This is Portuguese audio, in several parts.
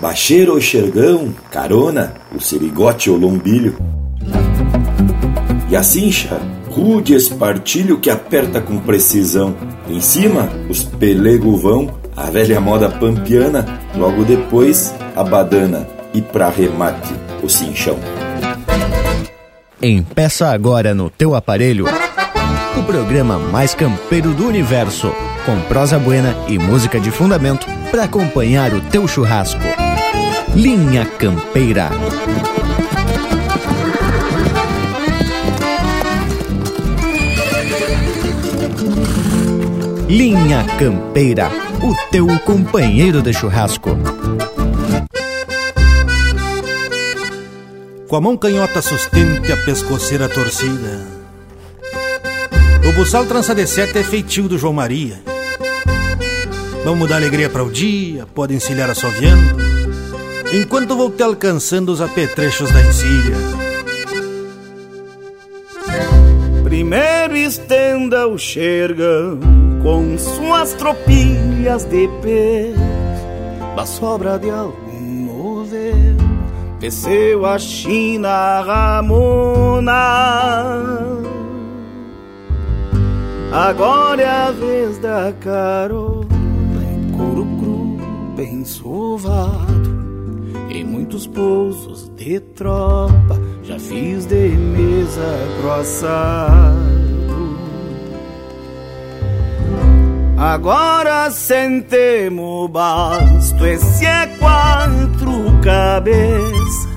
bacheiro ou xergão, carona, o serigote ou lombilho. E a cincha, rude espartilho que aperta com precisão. Em cima, os pelego vão, a velha moda pampiana, logo depois, a badana e pra remate, o cinchão. Empeça agora no teu aparelho o programa mais campeiro do universo, com prosa buena e música de fundamento para acompanhar o teu churrasco. Linha Campeira. Linha Campeira, o teu companheiro de churrasco. Com a mão canhota sustente a pescoceira torcida. O buçal trança de sete é feitio do João Maria. Vamos dar alegria para o dia, pode encilhar assoviando, enquanto vou te alcançando os apetrechos da encilha. Primeiro estenda o xergão com suas tropilhas de pé da sobra de algum novelo desceu a China Ramona Agora é a vez da carona couro cru, bem sovado. Em muitos pousos de tropa já fiz de mesa grossado. Agora sentemos basto, esse é quatro cabeças.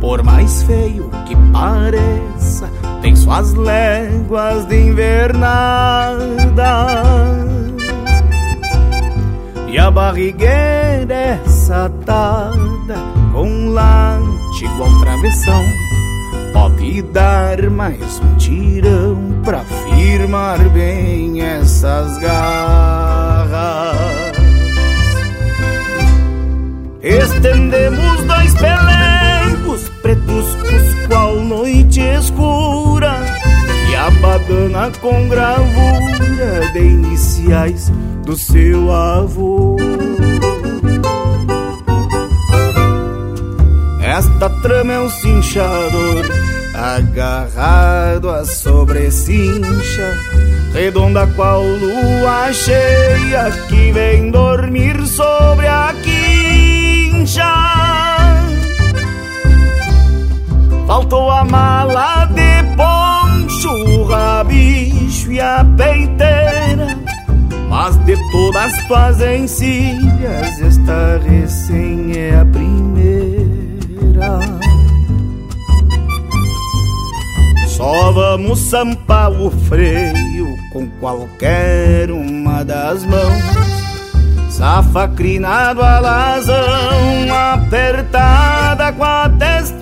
Por mais feio que pareça, tem suas léguas de invernada. E a barrigueira é satada com late igual travessão. Pode dar mais um tirão pra firmar bem essas garras. Estendemos dois pelegos pretos qual noite escura a badana com gravura de iniciais do seu avô. Esta trama é um cinchador agarrado à sobrecincha, redonda qual lua cheia que vem dormir sobre a quincha. Faltou a mala de poncho, o rabicho e a peiteira. Mas de todas tuas encilhas, esta recém é a primeira. Só vamos sampar o freio com qualquer uma das mãos. Safa crinado alazão, apertada com a testeira.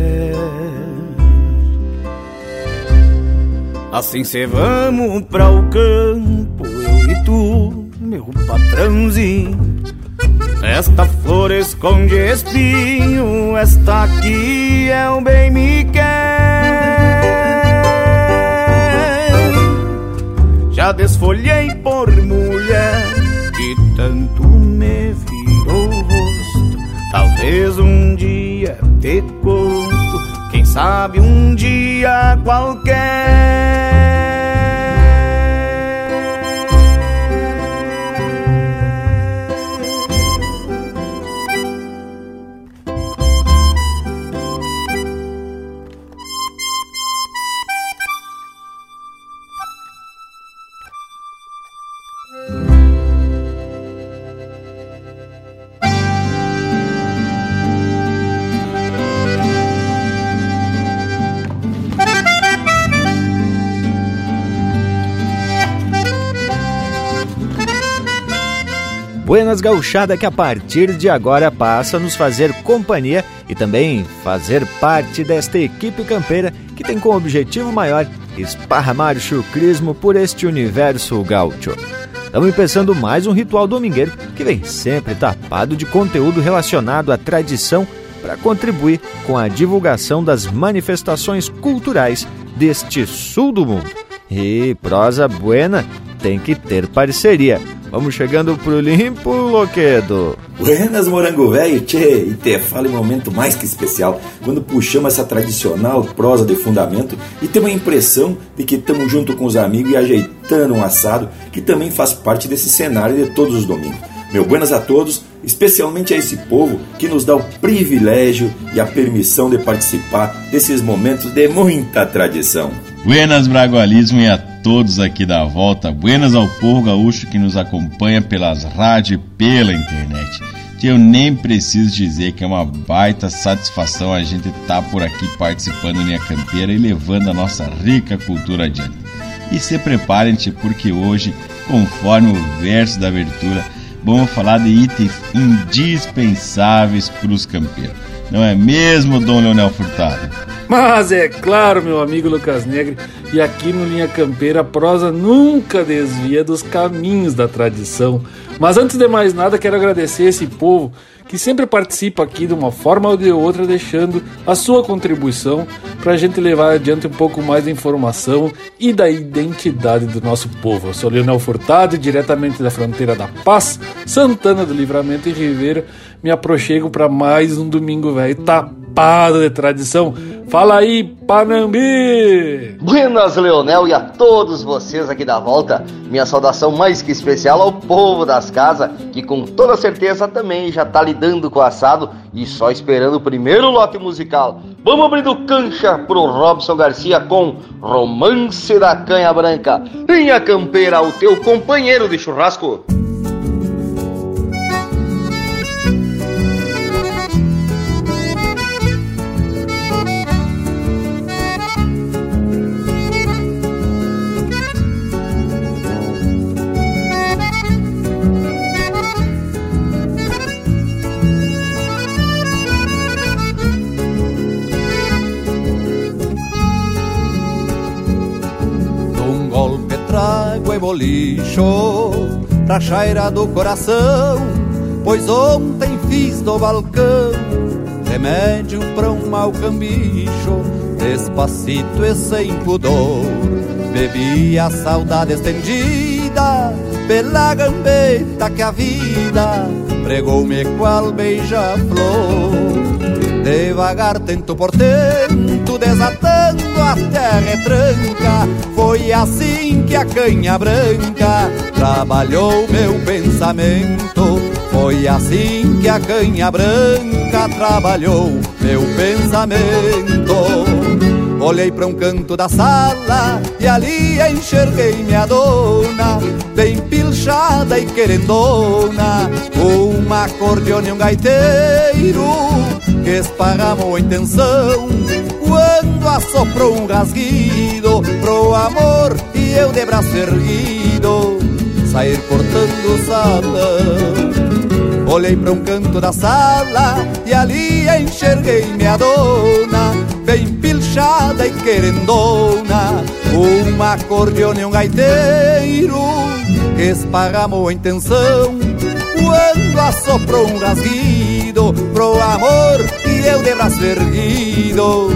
Assim cê vamos pra o campo, eu e tu, meu patrãozinho. Esta flor esconde espinho, esta aqui é o bem me quer. Já desfolhei por mulher que tanto me virou o rosto. Talvez um dia te sabe um dia qualquer. Buenas Gauchada que a partir de agora passa a nos fazer companhia e também fazer parte desta equipe campeira que tem como objetivo maior esparramar o chucrismo por este universo gaúcho. Estamos empeçando mais um ritual domingueiro que vem sempre tapado de conteúdo relacionado à tradição para contribuir com a divulgação das manifestações culturais deste sul do mundo. E prosa buena tem que ter parceria. Vamos chegando pro limpo, Loquedo. Buenas, morango velho, tchê, e te fala um momento mais que especial, quando puxamos essa tradicional prosa de fundamento e temos a impressão de que estamos junto com os amigos e ajeitando um assado que também faz parte desse cenário de todos os domingos. Meu buenas a todos, especialmente a esse povo que nos dá o privilégio e a permissão de participar desses momentos de muita tradição. Buenas Bragualismo e a todos aqui da volta. Buenas ao povo gaúcho que nos acompanha pelas rádios e pela internet. Que eu nem preciso dizer que é uma baita satisfação a gente estar tá por aqui participando da minha campeira e levando a nossa rica cultura adiante. E se preparem-te porque hoje, conforme o verso da abertura, vamos falar de itens indispensáveis para os campeiros. Não é mesmo, Dom Leonel Furtado? Mas é claro, meu amigo Lucas Negre, e aqui no Linha Campeira a prosa nunca desvia dos caminhos da tradição. Mas antes de mais nada, quero agradecer esse povo que sempre participa aqui de uma forma ou de outra, deixando a sua contribuição para a gente levar adiante um pouco mais da informação e da identidade do nosso povo. Eu sou Leonel Furtado, diretamente da fronteira da Paz, Santana do Livramento e Ribeira, me aproxego para mais um domingo velho tapado de tradição. Fala aí, Panambi! Buenas, Leonel, e a todos vocês aqui da volta. Minha saudação mais que especial ao povo das casas, que com toda certeza também já tá lidando com o assado e só esperando o primeiro lote musical. Vamos abrindo cancha pro Robson Garcia com Romance da Canha Branca. Linha Campeira, o teu companheiro de churrasco. Bolicho pra chaira do coração, pois ontem fiz do balcão remédio pra um mau cambicho, despacito e sem pudor. Bebi a saudade estendida pela gambeta que a vida pregou-me qual beija-flor. Devagar, tento por tento, desatando a terra tranca. Foi assim que a canha branca trabalhou meu pensamento. Foi assim que a canha branca trabalhou meu pensamento. Olhei para um canto da sala e ali enxerguei minha dona, bem pilchada e querendona, uma acordeona e um gaiteiro que esparramou a intenção quando assoprou um rasguido pro amor e eu de braço erguido sair cortando o salão. Olhei para um canto da sala e ali enxerguei minha dona, bem pilchada e querendona, uma acordeona e um gaiteiro que esparramou a intenção quando assoprou um rasguido pro amor e eu de braço erguido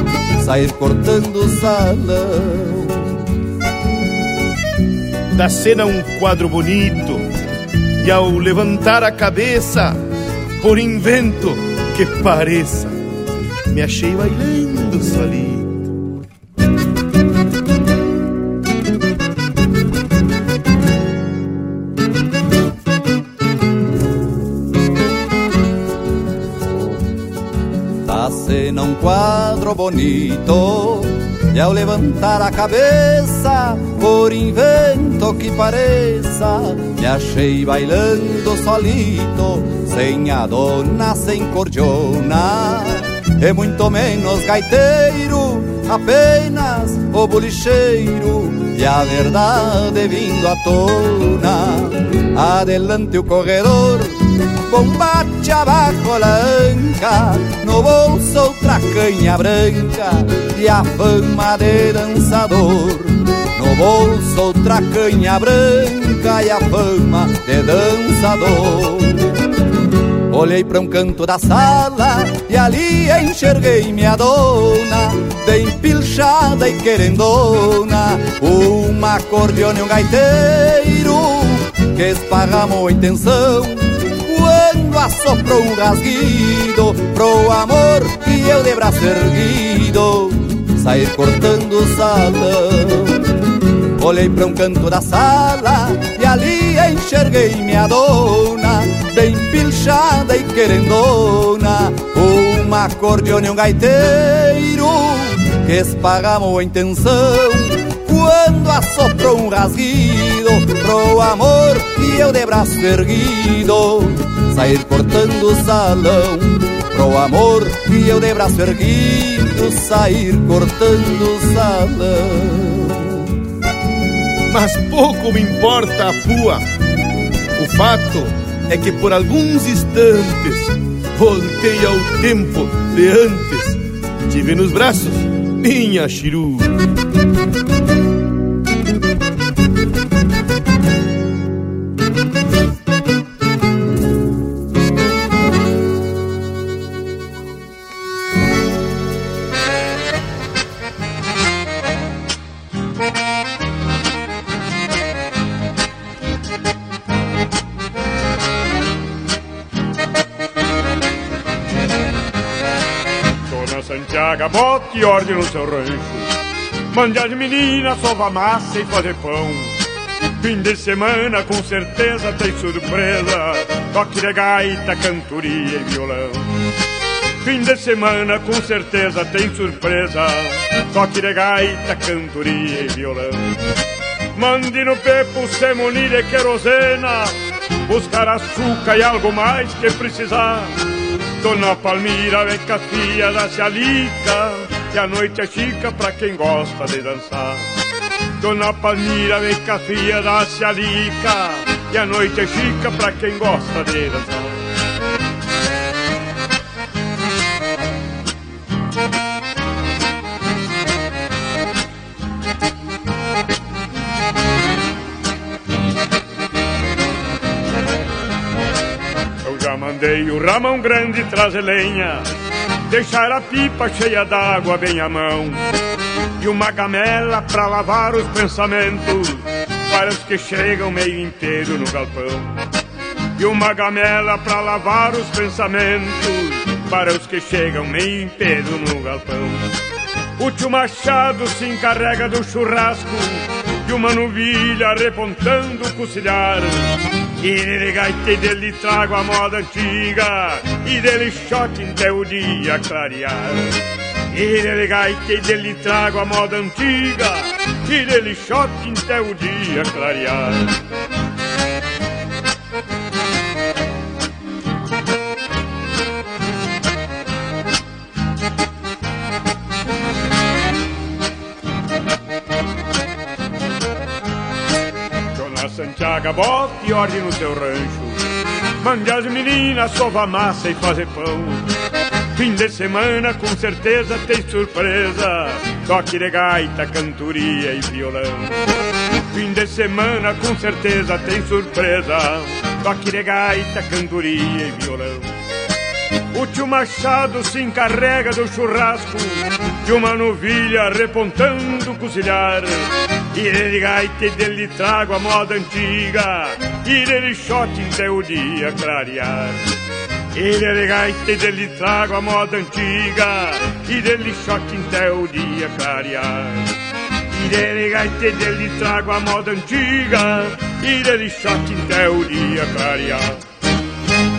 sair cortando salão. Da cena um quadro bonito e ao levantar a cabeça, por invento que pareça, me achei bailando solito quadro bonito. E ao levantar a cabeça, por invento que pareça Me achei bailando solito, sem a dona, sem cordiona. E muito menos gaiteiro, apenas o bolicheiro. E a verdade vindo à tona Adelante o corredor, combate abajo la anca, no bolso outra canha branca e a fama de dançador. No bolso outra canha branca e a fama de dançador. Olhei para um canto da sala e ali enxerguei minha dona, bem pilchada e querendona, uma acordeona e um gaiteiro que esparramou a intenção quando assoprou um rasguido pro amor e eu de braço erguido sair cortando o salão. Olhei para um canto da sala e ali enxerguei minha dona, bem pilchada e querendona, uma acordeona e um gaiteiro que esparramou a intenção quando assoprou um rasguido pro amor eu de braço erguido sair cortando o salão. Pro amor e eu de braço erguido sair cortando o salão. Mas pouco me importa a pua. O fato é que por alguns instantes voltei ao tempo de antes. Tive nos braços minha chiru Bote ordem no seu rancho. Mande as meninas sovar massa e fazer pão. Fim de semana com certeza tem surpresa. Toque de gaita, cantoria e violão. Fim de semana com certeza tem surpresa. Toque de gaita, cantoria e violão. Mande no pepo semunir e querosena. Buscar açúcar e algo mais que precisar. Dona Palmira vem com a filha da Cialica E a noite é chica pra quem gosta de dançar. Dona Palmira vem com a filha da Cialica E a noite é chica pra quem gosta de dançar. Mandei o Ramão Grande trazer lenha, deixar a pipa cheia d'água bem à mão, e uma gamela pra lavar os pensamentos, para os que chegam meio inteiro no galpão. E uma gamela pra lavar os pensamentos, para os que chegam meio inteiro no galpão. O tio Machado se encarrega do churrasco, e uma novilha repontando o. E nele gaite dele trago a moda antiga E dele shot até o dia clarear E nele gaite dele trago a moda antiga E dele shot até o dia clarear Santiago, bote ordem no seu rancho. Mande as meninas sovar massa e fazer pão. Fim de semana com certeza tem surpresa. Toque de gaita, cantoria e violão. Fim de semana com certeza tem surpresa. Toque de gaita, cantoria e violão. O tio Machado se encarrega do churrasco De uma novilha repontando o cozinhar E dele gaita dele trago a moda antiga E dele shot até o dia clarear. E dele gaita dele trago a moda antiga E dele shot até o dia clarear. E dele gaita dele trago a moda antiga E dele shot até o dia clarear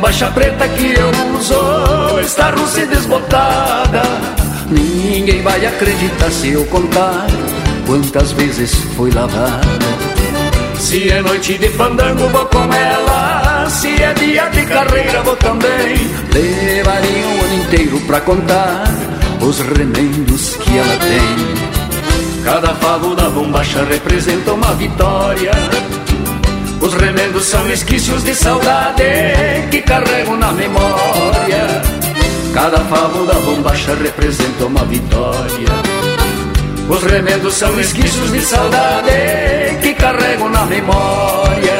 Bombacha preta que eu uso está russa e desbotada. Ninguém vai acreditar se eu contar quantas vezes foi lavada. Se é noite de fandango, vou com ela. Se é dia de carreira, vou também. Levaria um ano inteiro pra contar os remendos que ela tem. Cada favo da bombacha representa uma vitória. Os remendos são esquícios de saudade que carrego na memória. Cada da bombacha representa uma vitória. Os remendos são esquícios de saudade que carrego na memória.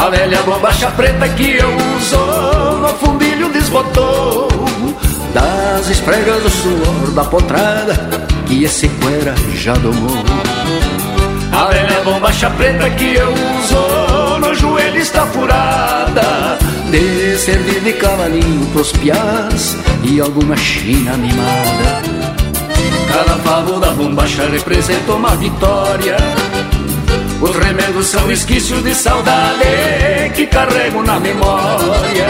A velha bombacha preta que eu uso no fundilho desbotou Das espregas do suor da potrada que esse cuera já domou. A velha bombacha preta que eu uso no joelho está furada De servir de cavalinho pros piás e alguma china animada Cada favo da bombacha representa uma vitória os remendos são esquícios de saudade que carrego na memória.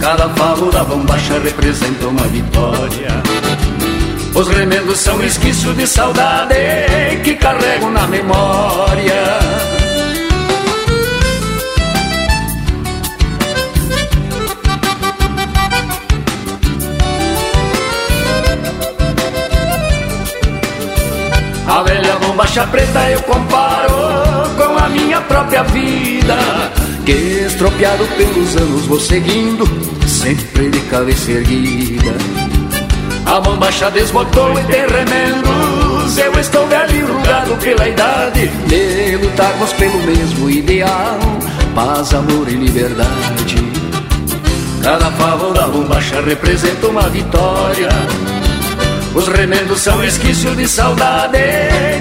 Cada favo da bombacha representa uma vitória. Os remendos são esquícios de saudade que carrego na memória. A velha bombacha preta eu comparo com a minha própria vida. Que estropiado pelos anos vou seguindo Sempre de cabeça erguida. A bombacha desbotou e tem remendos. Eu estou velho rugado pela idade. De lutarmos pelo mesmo ideal Paz, amor e liberdade. Cada favor da bombacha representa uma vitória os remendos são esquícios de saudade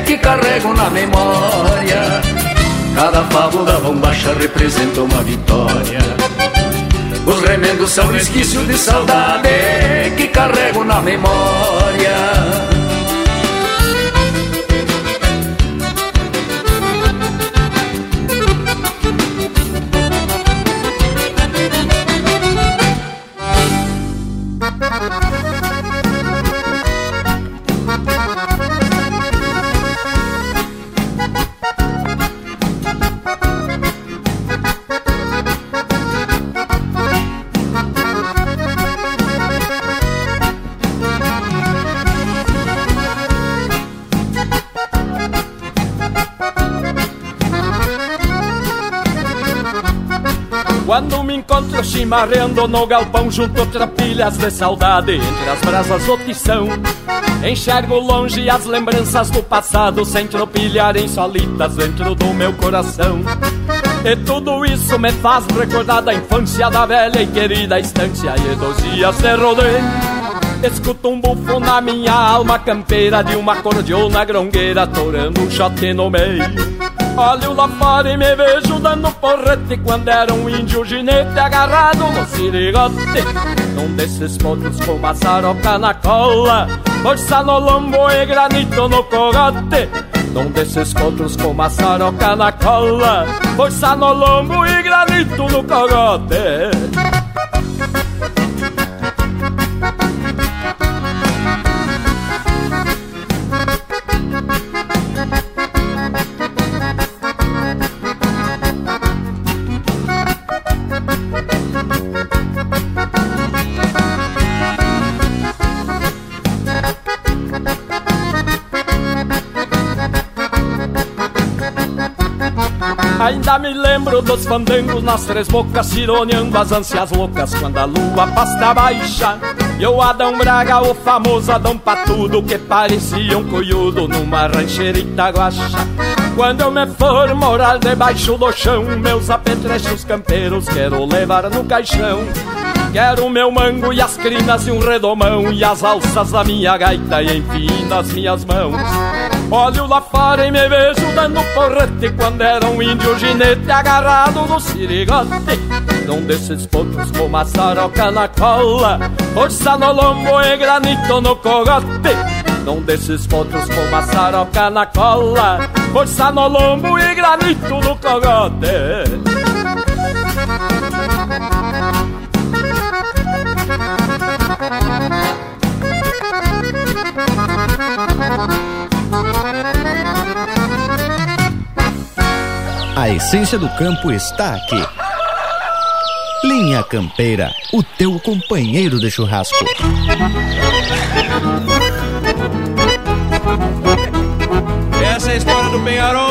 que carrego na memória. Cada da bombacha representa uma vitória. Os remendos são esquícios de saudade que carrego na memória. Encontro chimarreando no galpão Junto trapilhas de saudade. Entre as brasas do tição Enxergo longe as lembranças do passado Sem tropilharem solitas dentro do meu coração. E tudo isso me faz recordar da infância Da velha e querida estância. E dos dias de rodeio Escuto um bufo na minha alma campeira De uma cordiona grongueira Torando um shot no meio Olho lá fora e me vejo dando porrete Quando era um índio ginete agarrado no sirigote. Num desses potros com maçaroca na cola Força no lombo e granito no cogote. Num desses potros com maçaroca na cola Força no lombo e granito no cogote Ainda me lembro dos fandangos nas três bocas Cironeando as ânsias loucas quando a lua pasta baixa. E o Adão Braga, o famoso Adão Patudo Que parecia um coiudo numa rancherita guacha Quando eu me for morar debaixo do chão Meus apetrechos campeiros quero levar no caixão. Quero meu mango e as crinas e um redomão E as alças da minha gaita e enfim nas minhas mãos Olho lá fora e me vejo dando porrete Quando era um índio ginete agarrado no sirigote Num desses potros com maçaroca na cola Força no lombo e granito no cogote Num desses potros com maçaroca na cola Força no lombo e granito no cogote A essência do campo está aqui. Linha Campeira, o teu companheiro de churrasco. Essa é a história do Penharol.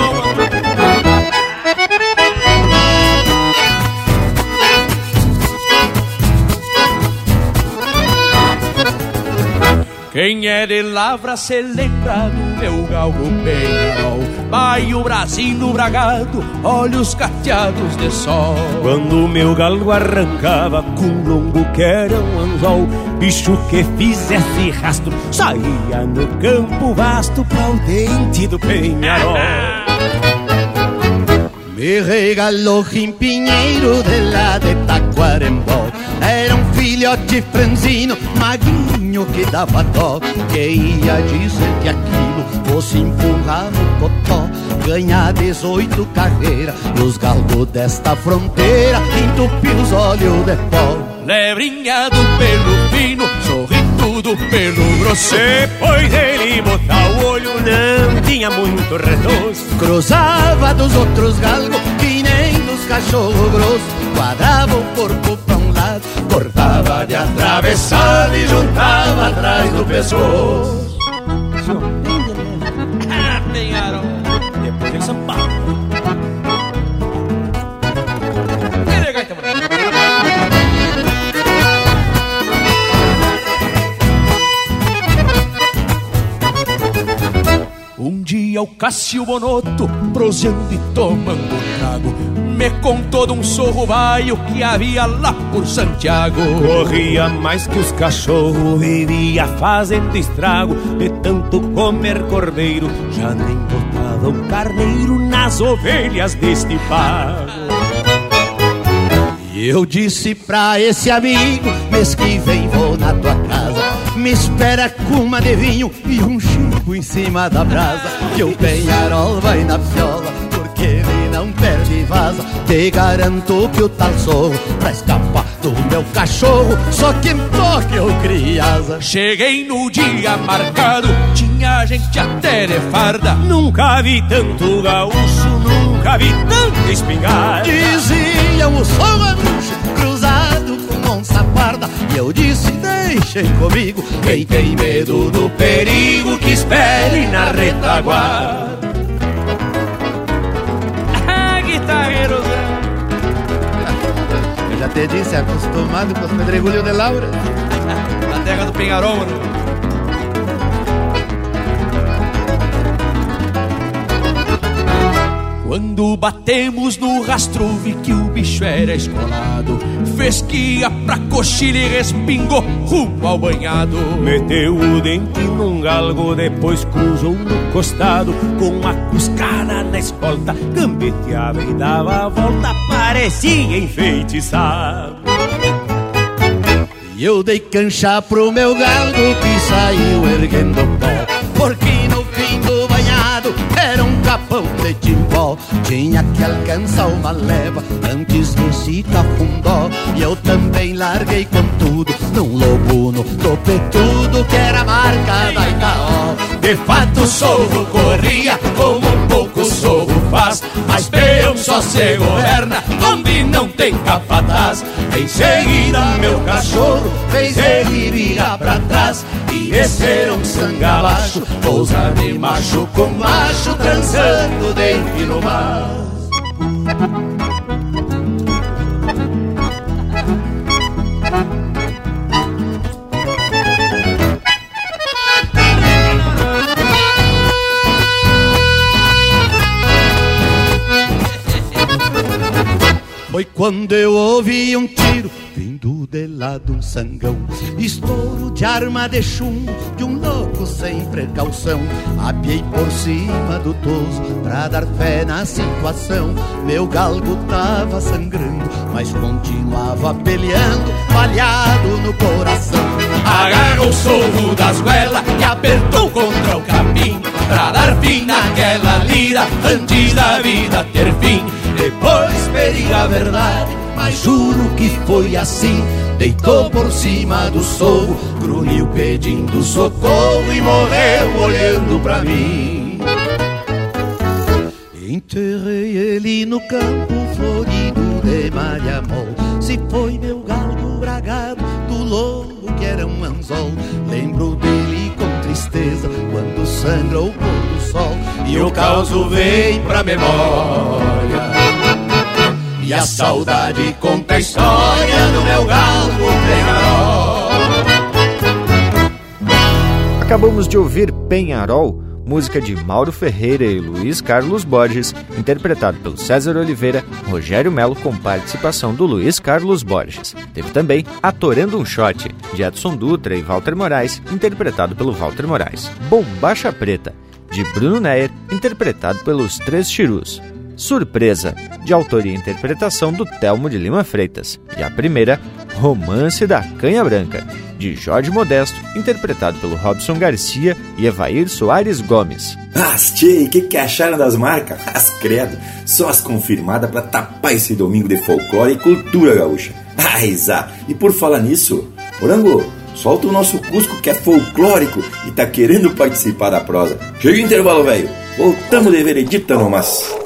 Quem é de Lavra se lembra do meu galgo penhal Vai o bracinho bragado, olhos cateados de sol. Quando meu galgo arrancava com longo que era um anzol Bicho que fizesse rastro, saía no campo vasto Pra o dente do penharol. Me regalou Rimpinheiro de lá de Taquarembó. Era um franzino, magrinho que dava dó Que ia dizer que aquilo fosse empurrar no cotó Ganhar 18 carreiras Os galgos desta fronteira Entupir os olhos de pó. Lebrinha do pelo fino, sorrindo do pelo grosso. Depois dele botar o olho não tinha muito redoço. Cruzava dos outros galgos que nem dos cachorro grosso Quadrava o corpo lado Cortava de atravessado e juntava atrás do pescoço Depois mano. Um dia o Cássio Bonotto, prosendo e tomando trago, me contou de um sorro baio que havia lá por Santiago. Corria mais que os cachorros, vivia fazendo estrago. De tanto comer cordeiro, já nem botava um carneiro nas ovelhas deste pago E eu disse pra esse amigo Mês que vem vou na tua casa. Me espera com uma de vinho e um chico em cima da brasa. Que o penharol vai na viola vaza Te garanto que o tal sorro Pra escapar do meu cachorro Só quem toca eu criasa Cheguei no dia marcado, tinha gente até de farda. Nunca vi tanto gaúcho, nunca vi tanta espingarda. Diziam o som cruzado com onça parda. E eu disse, deixem comigo Quem tem medo do perigo que espere na retaguarda te disse, acostumado com os pedregulhos de Laura Na terra do Penharol, mano. Quando batemos no rastro, vi que o bicho era escolado. Fez que ia pra coxilha e respingou rumo ao banhado. Meteu o dente num galgo, depois cruzou no costado Com a cuscada na escolta, gambeteava e dava a volta Parecia enfeitiçado E eu dei cancha pro meu galo que saiu erguendo pó Porque era um capão de timbó. Tinha que alcançar uma leva antes se afundó. E eu também larguei com tudo num lobo no topetudo Que era marca da Itaó. De fato sorro corria como um pouco sorro Mas peão só se governa onde não tem capataz. Em seguida meu cachorro fez ele virar pra trás E descer um sangue abaixo, pousa de macho com macho Transando dentro no mar quando eu ouvi um tiro vindo de lá de um sangão. Estouro de arma de chumbo de um louco sem precaução. Apiei por cima do toso pra dar fé na situação. Meu galgo tava sangrando, mas continuava peleando, falhado no coração. Agarrou o sorro das goelas e apertou contra o capim Pra dar fim naquela lida antes da vida ter fim Depois periga a verdade, mas juro que foi assim. Deitou por cima do sorro, grunhiu pedindo socorro E morreu olhando pra mim. Enterrei ele no campo florido de malhamol Se foi meu galgo bragado do lobo que era um anzol. Lembro dele com tristeza quando sangra o pôr do sol. E o caos vem pra memória E a saudade conta a história do meu galgo Penharol Acabamos de ouvir Penharol música de Mauro Ferreira e Luiz Carlos Borges, interpretado pelo César Oliveira, Rogério Melo, com participação do Luiz Carlos Borges. Teve também Atorando um Shot, de Edson Dutra e Walter Moraes, interpretado pelo Walter Moraes. Bombacha Preta, de Bruno Neyer, interpretado pelos Três Chirus. Surpresa, de autoria e interpretação do Telmo de Lima Freitas. E a primeira, Romance da Canha Branca, de Jorge Modesto, interpretado pelo Robson Garcia e Evair Soares Gomes. As tchê, o que, que acharam das marcas? As credo, só as confirmadas para tapar esse domingo de folclore e cultura gaúcha. Ai, Zá, e por falar nisso, Orango, solta o nosso Cusco que é folclórico e tá querendo participar da prosa. Chega o intervalo, velho. Voltamos de veredita nomás.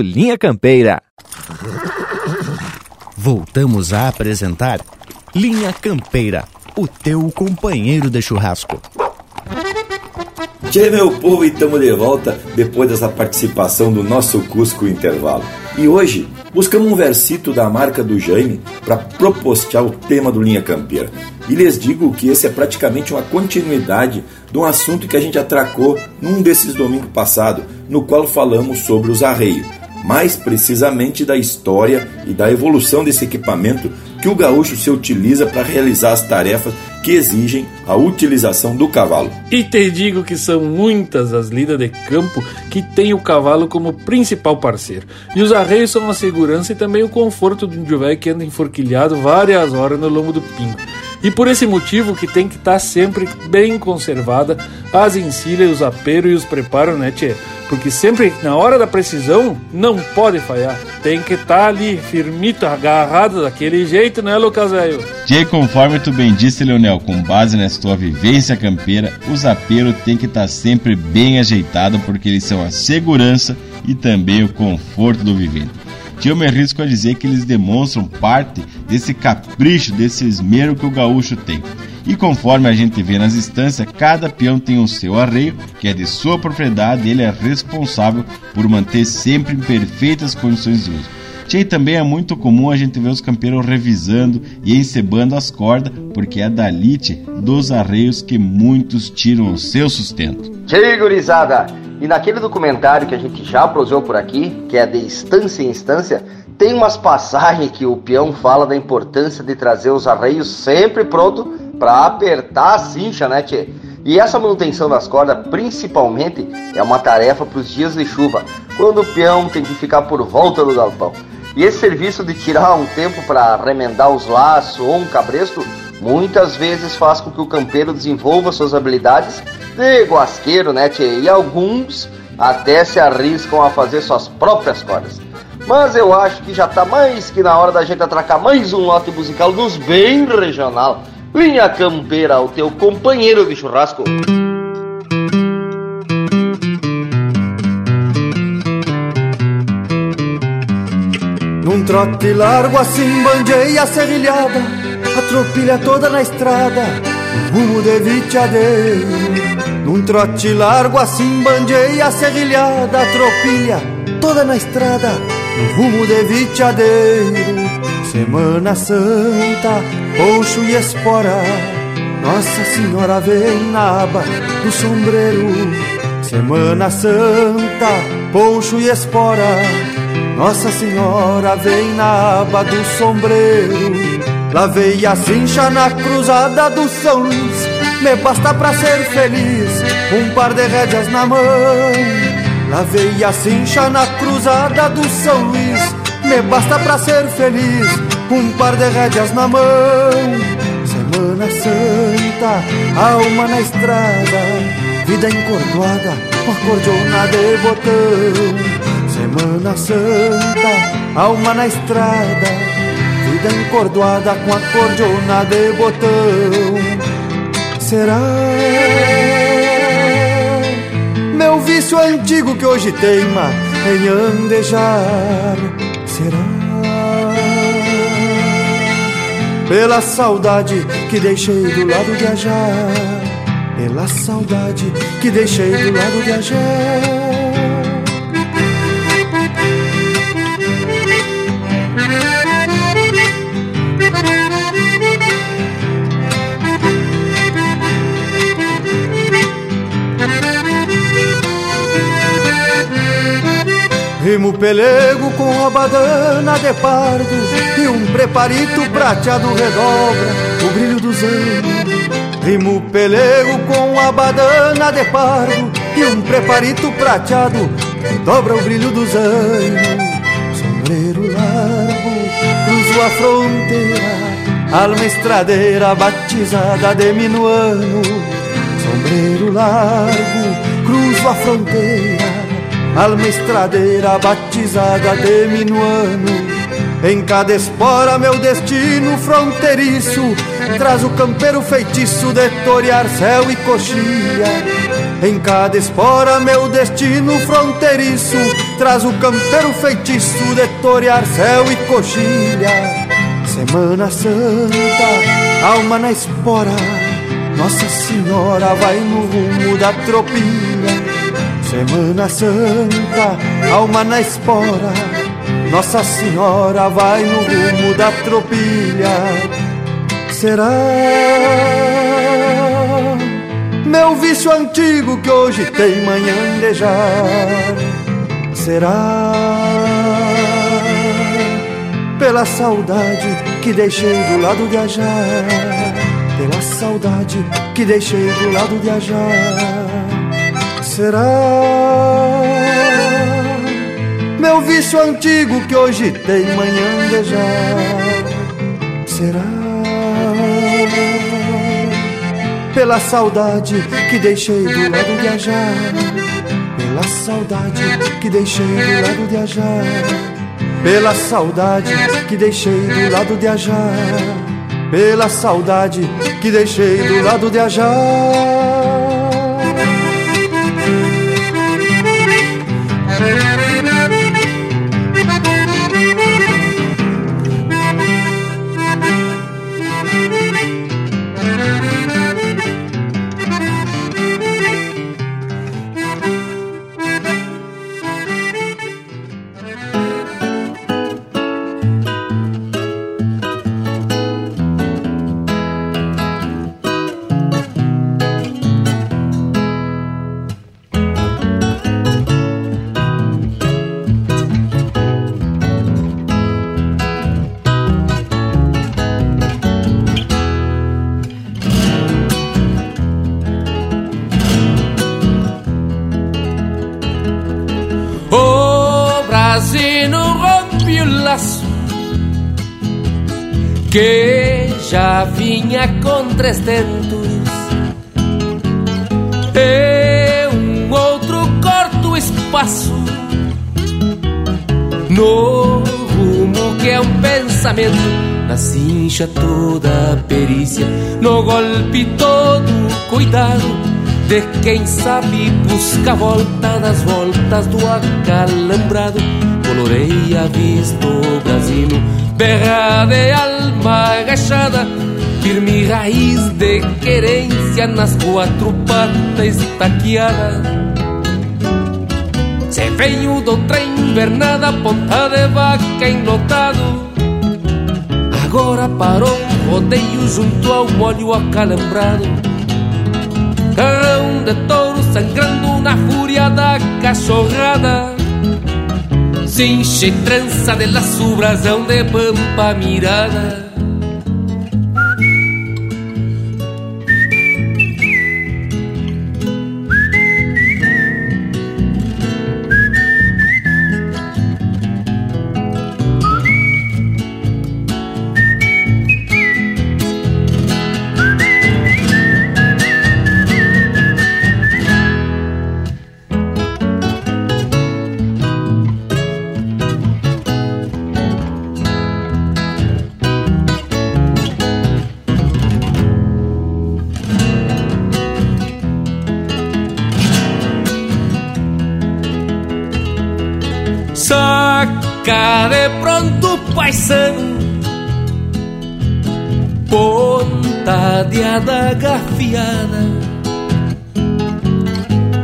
Linha Campeira. Voltamos a apresentar Linha Campeira, o teu companheiro de churrasco. Tchê, meu povo, e estamos de volta depois dessa participação do nosso Cusco Intervalo. E hoje buscamos um versito da marca do Jaime para propostear o tema do Linha Campeira. E lhes digo que esse é praticamente uma continuidade de um assunto que a gente atracou num desses domingos passado, no qual falamos sobre os arreios mais precisamente da história e da evolução desse equipamento que o gaúcho se utiliza para realizar as tarefas que exigem a utilização do cavalo. E te digo que são muitas as lidas de campo que tem o cavalo como principal parceiro. E os arreios são a segurança e também o conforto de um velho que anda enforquilhado várias horas no lombo do pingo. E por esse motivo que tem que estar tá sempre bem conservada as encilhas, os aperos e os preparos, né, tchê? Porque sempre na hora da precisão não pode falhar. Tem que estar tá ali firmito, agarrado daquele jeito, né, Lucas Velho? Tchê, conforme tu bem disse, Leonel, com base nessa tua vivência campeira, os aperos tem que estar tá sempre bem ajeitado porque eles são a segurança e também o conforto do vivente que eu me arrisco a dizer que eles demonstram parte desse capricho, desse esmero que o gaúcho tem. E conforme a gente vê nas instâncias, cada peão tem o seu arreio, que é de sua propriedade, e ele é responsável por manter sempre em perfeitas condições de uso. Tchê, também é muito comum a gente ver os campeiros revisando e encebando as cordas, porque é da lite dos arreios que muitos tiram o seu sustento. Tchê, gurizada! E naquele documentário que a gente já prosou por aqui, que é de instância em instância, tem umas passagens que o peão fala da importância de trazer os arreios sempre pronto para apertar a cincha, né, tchê? E essa manutenção das cordas, principalmente, é uma tarefa para os dias de chuva, quando o peão tem que ficar por volta do galpão. E esse serviço de tirar um tempo para remendar os laços ou um cabresto, muitas vezes faz com que o campeiro desenvolva suas habilidades de guasqueiro, né, tchê? E alguns até se arriscam a fazer suas próprias cordas. Mas eu acho que já tá mais que na hora da gente atracar mais um lote musical dos bem regional. Linha Campeira, o teu companheiro de churrasco. Num trote largo assim bandeia a serrilhada A toda na estrada Rumo de viteadeiro Num trote largo assim bandeia a serrilhada A toda na estrada Rumo de viteadeiro Semana Santa, poncho e espora Nossa Senhora vem na aba do sombreiro. Semana Santa, poncho e espora Nossa Senhora vem na aba do sombreiro Lavei a cincha na cruzada do São Luís. Me basta pra ser feliz Um par de rédeas na mão. Lavei a cincha na cruzada do São Luís. Me basta pra ser feliz Um par de rédeas na mão. Semana Santa, alma na estrada Vida encordoada com a cordiona de botão Semana Santa, alma na estrada Vida encordoada com a cordiona de botão. Será? Meu vício antigo que hoje teima em andejar. Será? Pela saudade que deixei do lado de Ajar. Pela saudade que deixei do lado de Agé. Rimo pelego com a badana de pardo E um preparito prateado redobra o brilho dos anos Rimo pelego com a badana de pardo E um preparito prateado dobra o brilho dos anos Sombreiro largo, cruzo a fronteira Alma estradeira batizada de minuano. Sombreiro largo, cruzo a fronteira Alma estradeira batizada de minuano. Em cada espora meu destino fronteiriço. Traz o campeiro feitiço de torear céu e coxilha Em cada espora meu destino fronteiriço. Traz o campeiro feitiço de torear céu e coxilha Semana Santa, alma na espora. Nossa Senhora vai no rumo da tropilha Semana Santa, alma na espora nossa Senhora vai no rumo da tropilha. Será meu vício antigo que hoje tem manhã dejar? Será pela saudade que deixei do lado de Ajar? Pela saudade que deixei do lado de Ajar? Será? Meu vício antigo que hoje tem manhã dejar Será? Pela saudade que deixei do lado de Ajar Pela saudade que deixei do lado de Ajar Pela saudade que deixei do lado de Ajar Pela saudade que deixei do lado de Ajar que com três tentos e um outro corto espaço no rumo que é um pensamento na cincha toda a perícia no golpe todo cuidado. De quem sabe busca a volta das voltas do acalambrado. Coloreia visto brasino Berra de alma agachada Firme raiz de querência nas quatro patas e taqueada Se veio do trem invernada, ponta de vaca enlotado Agora parou um rodeio junto ao molho acalambrado. Carrão de touro sangrando na fúria da cachorrada. Cinche trança de laço, brasão de pampa mirada gafiada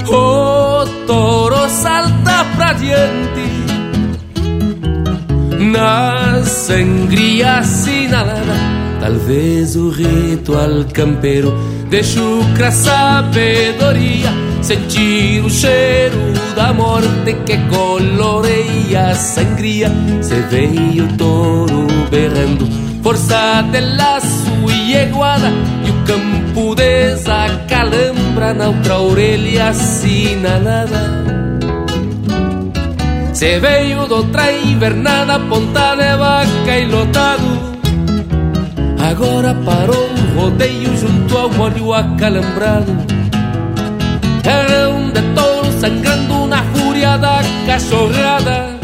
O toro salta pra diante. Na sangria assinalada Talvez o ritual campeiro De chucra sabedoria Sentir o cheiro da morte que coloreia a sangria. Se veio o touro berrando Força de laço e eguada. E o campo desacalambra Na outra orelha assinalada Se veio do outra invernada Ponta de vaca e lotado. Agora parou o rodeio junto ao molho acalambrado. Carrão de touro sangrando na fúria da cachorrada.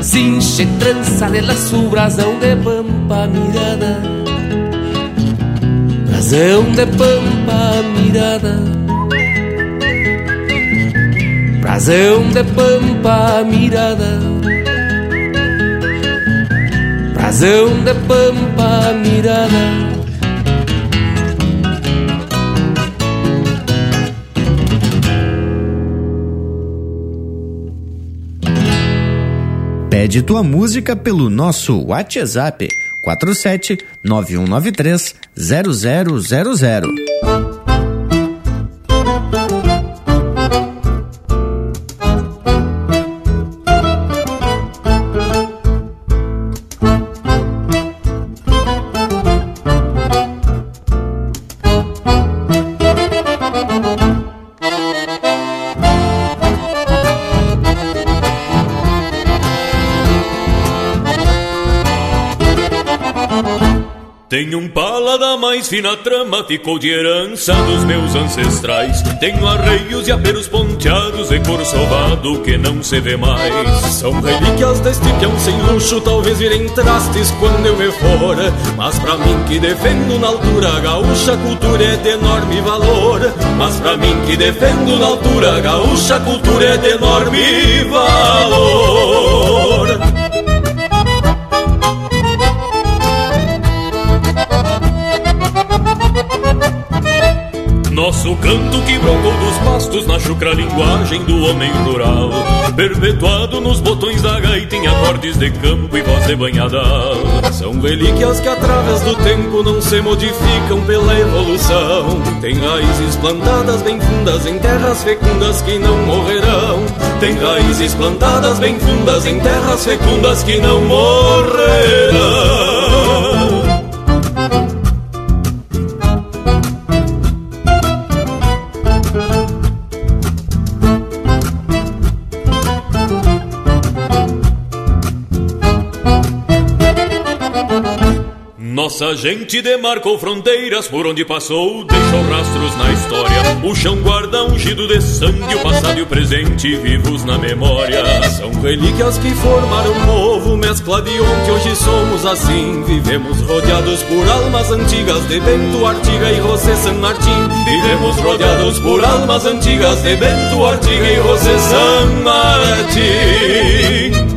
Cinche trança de laço, brasão de pampa mirada Brasão de pampa mirada. Brasão de pampa mirada. Brasão de pampa mirada. Pede tua música pelo nosso WhatsApp 47 9193 0000. Mais fina trama ficou de herança dos meus ancestrais. Tenho arreios e aperos ponteados e cor sovado que não se vê mais. São relíquias deste peão sem luxo, talvez virem trastes quando eu me for. Mas pra mim que defendo na altura gaúcha, cultura é de enorme valor. Mas pra mim que defendo na altura gaúcha, cultura é de enorme valor. Nosso canto que brocou dos pastos na chucra linguagem do homem rural. Perpetuado nos botões da gaita em acordes de campo e voz de banhadal São relíquias que através do tempo não se modificam pela evolução. Tem raízes plantadas bem fundas em terras fecundas que não morrerão. Tem raízes plantadas bem fundas em terras fecundas que não morrerão Nossa gente demarcou fronteiras por onde passou, deixou rastros na história. O chão guarda ungido de sangue, o passado e o presente vivos na memória. São relíquias que formaram um novo, mescla de ontem, hoje somos assim. Vivemos rodeados por almas antigas de Bento, Artiga e José San Martín. Vivemos rodeados por almas antigas de Bento, Artiga e José San Martín.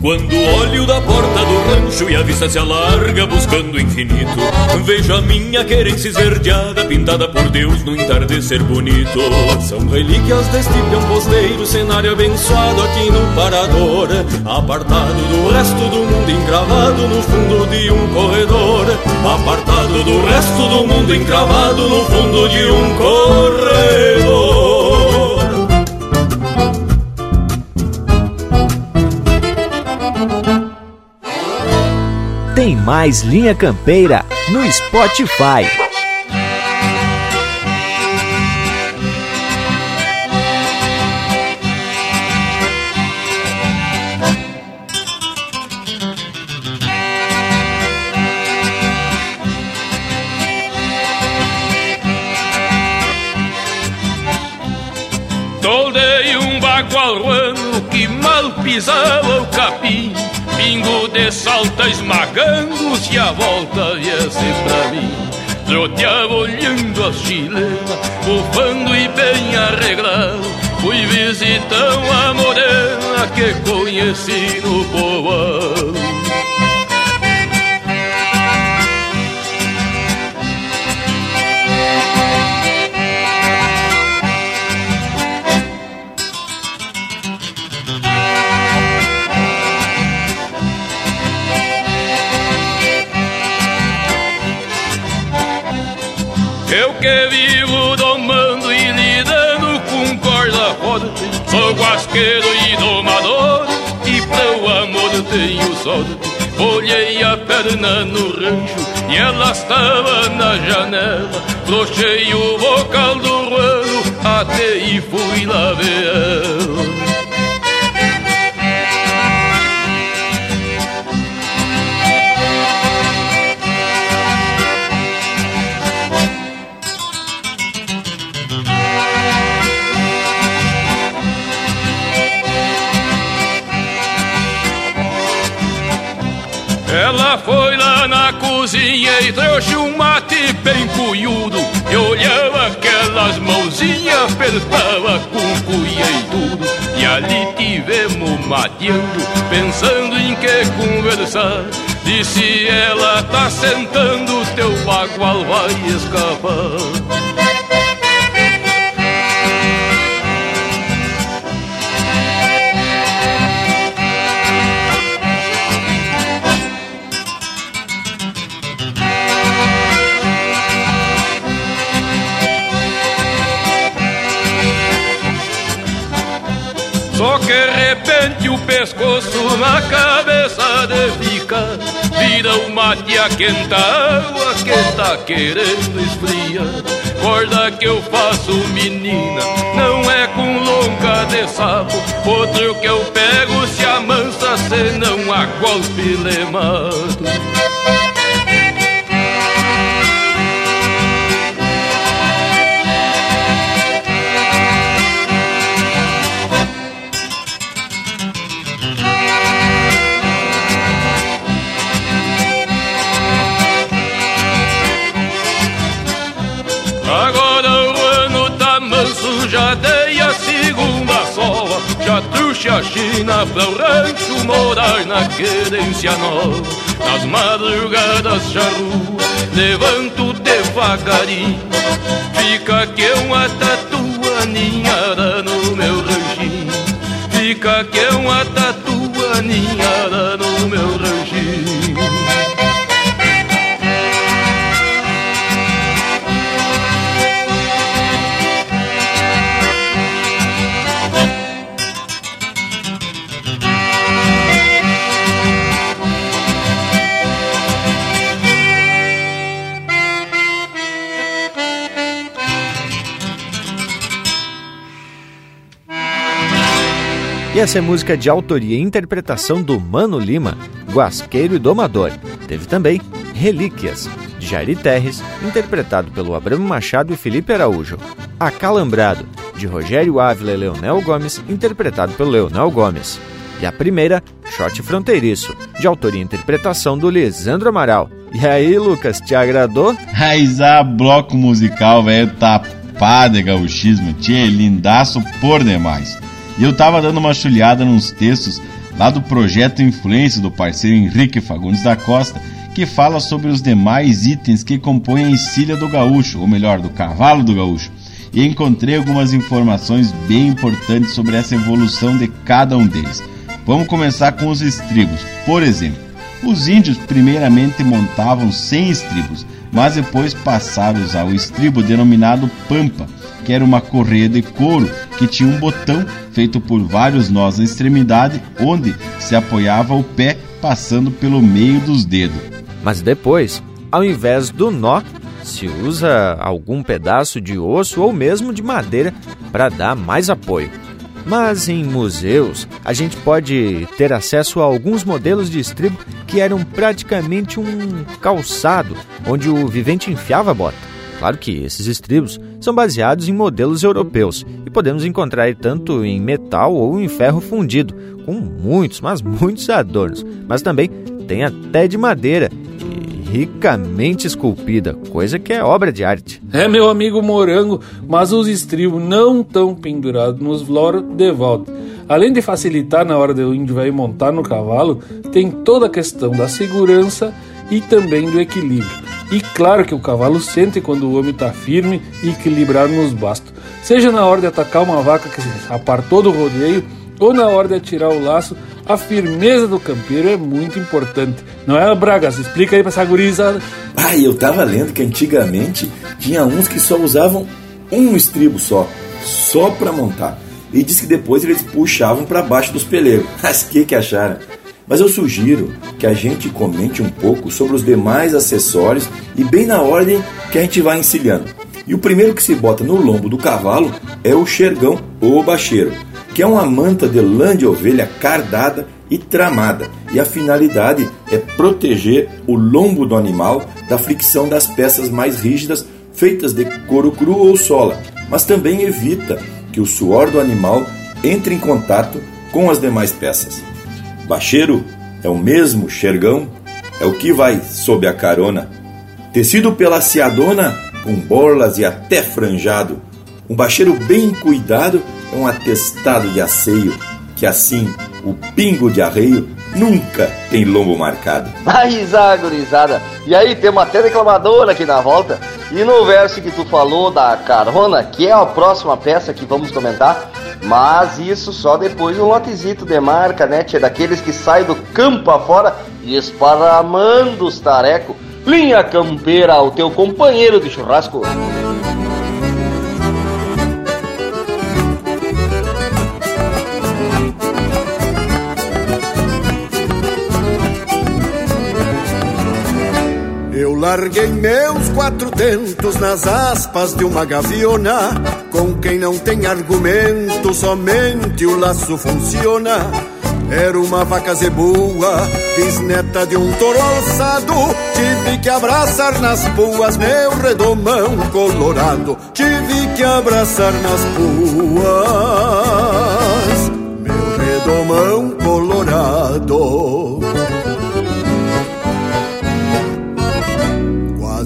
Quando olho da porta do rancho e a vista se alarga buscando o infinito, vejo a minha querência esverdeada, pintada por Deus no entardecer bonito. São relíquias deste peão posteiro, cenário abençoado aqui no Parador, apartado do resto do mundo, encravado no fundo de um corredor. Apartado do resto do mundo, encravado no fundo de um corredor. Tem mais Linha Campeira no Spotify. Toldei um bagual que mal pisava o capim Pingo de salta esmagando-se a volta viesse pra mim. Troteava olhando a chilena, bufando e bem arreglado. Fui visitar uma morena que conheci no povoado Sou guasqueiro e domador e pro amor tenho sorte Olhei a perna no rancho e ela estava na janela Flochei o vocal do ruano até e fui lá ver Ela trouxe um mate bem cunhudo E olhava aquelas mãozinhas, apertava com cuia e tudo. E ali tivemos mateando, pensando em que conversar. Disse ela, tá sentando, teu bagual vai escapar pescoço na cabeça de fica Vira o mate a quenta água que tá querendo esfriar Corda que eu faço menina Não é com longa de sapo. Outro que eu pego se amansa Senão a golpe le Já trouxe a China pra o rancho morar na querência nova. Nas madrugadas charrua, levanto devagarinho. Fica que uma tatua ninhada no meu ranchinho Fica que uma tatua essa é música de autoria e interpretação do Mano Lima, Guasqueiro e Domador. Teve também Relíquias, de Jairi Terres, interpretado pelo Abramo Machado e Felipe Araújo. Acalambrado, de Rogério Ávila e Leonel Gomes, interpretado pelo Leonel Gomes. E a primeira, Shot Fronteiriço, de autoria e interpretação do Lisandro Amaral. E aí, Lucas, te agradou? Raizar bloco musical, velho, tapado de gauchismo, tchê, lindaço por demais. E eu tava dando uma chulhada nos textos lá do projeto Influência do parceiro Henrique Fagundes da Costa, que fala sobre os demais itens que compõem a encilha do gaúcho, ou melhor, do cavalo do gaúcho. E encontrei algumas informações bem importantes sobre essa evolução de cada um deles. Vamos começar com os estribos. Por exemplo, os índios primeiramente montavam 100 estribos, mas depois passaram a usar o estribo denominado pampa, que era uma correia de couro que tinha um botão feito por vários nós na extremidade, onde se apoiava o pé passando pelo meio dos dedos. Mas depois, ao invés do nó, se usa algum pedaço de osso ou mesmo de madeira para dar mais apoio. Mas em museus, a gente pode ter acesso a alguns modelos de estribo que eram praticamente um calçado onde o vivente enfiava a bota. Claro que esses estribos são baseados em modelos europeus e podemos encontrar tanto em metal ou em ferro fundido, com muitos, mas muitos adornos. Mas também tem até de madeira ricamente esculpida, coisa que é obra de arte. É, meu amigo morango, mas os estribos não estão pendurados nos flor de volta. Além de facilitar na hora do índio vai montar no cavalo, tem toda a questão da segurança e também do equilíbrio. E claro que o cavalo sente quando o homem está firme e equilibrado nos bastos. Seja na hora de atacar uma vaca que se apartou do rodeio ou na hora de atirar o laço a firmeza do campeiro é muito importante. Não é, Bragas? Explica aí pra essa gurizada. Ah, eu tava lendo que antigamente tinha uns que só usavam um estribo só, só para montar. E diz que depois eles puxavam para baixo dos peleiros. Mas que que acharam? Mas eu sugiro que a gente comente um pouco sobre os demais acessórios e bem na ordem que a gente vai encilhando. E o primeiro que se bota no lombo do cavalo é o xergão ou bacheiro que é uma manta de lã de ovelha cardada e tramada, e a finalidade é proteger o lombo do animal da fricção das peças mais rígidas feitas de couro cru ou sola, mas também evita que o suor do animal entre em contato com as demais peças. Bacheiro é o mesmo xergão, é o que vai sob a carona. Tecido pela ciadona, com borlas e até franjado. Um bacheiro bem cuidado é um atestado de asseio, que assim o pingo de arreio nunca tem lombo marcado. Mas, gurizada, e aí temos até declamadora aqui na volta. E no verso que tu falou da carona, que é a próxima peça que vamos comentar, mas isso só depois do lotezito de marca, né, tia? Daqueles que saem do campo afora e esparramando os tareco. Linha campeira, o teu companheiro de churrasco. Larguei meus quatro tentos nas aspas de uma gaviona. Com quem não tem argumento, somente o laço funciona. Era uma vaca zebua, bisneta de um touro alçado. Tive que abraçar nas puas meu redomão colorado. Tive que abraçar nas puas meu redomão colorado.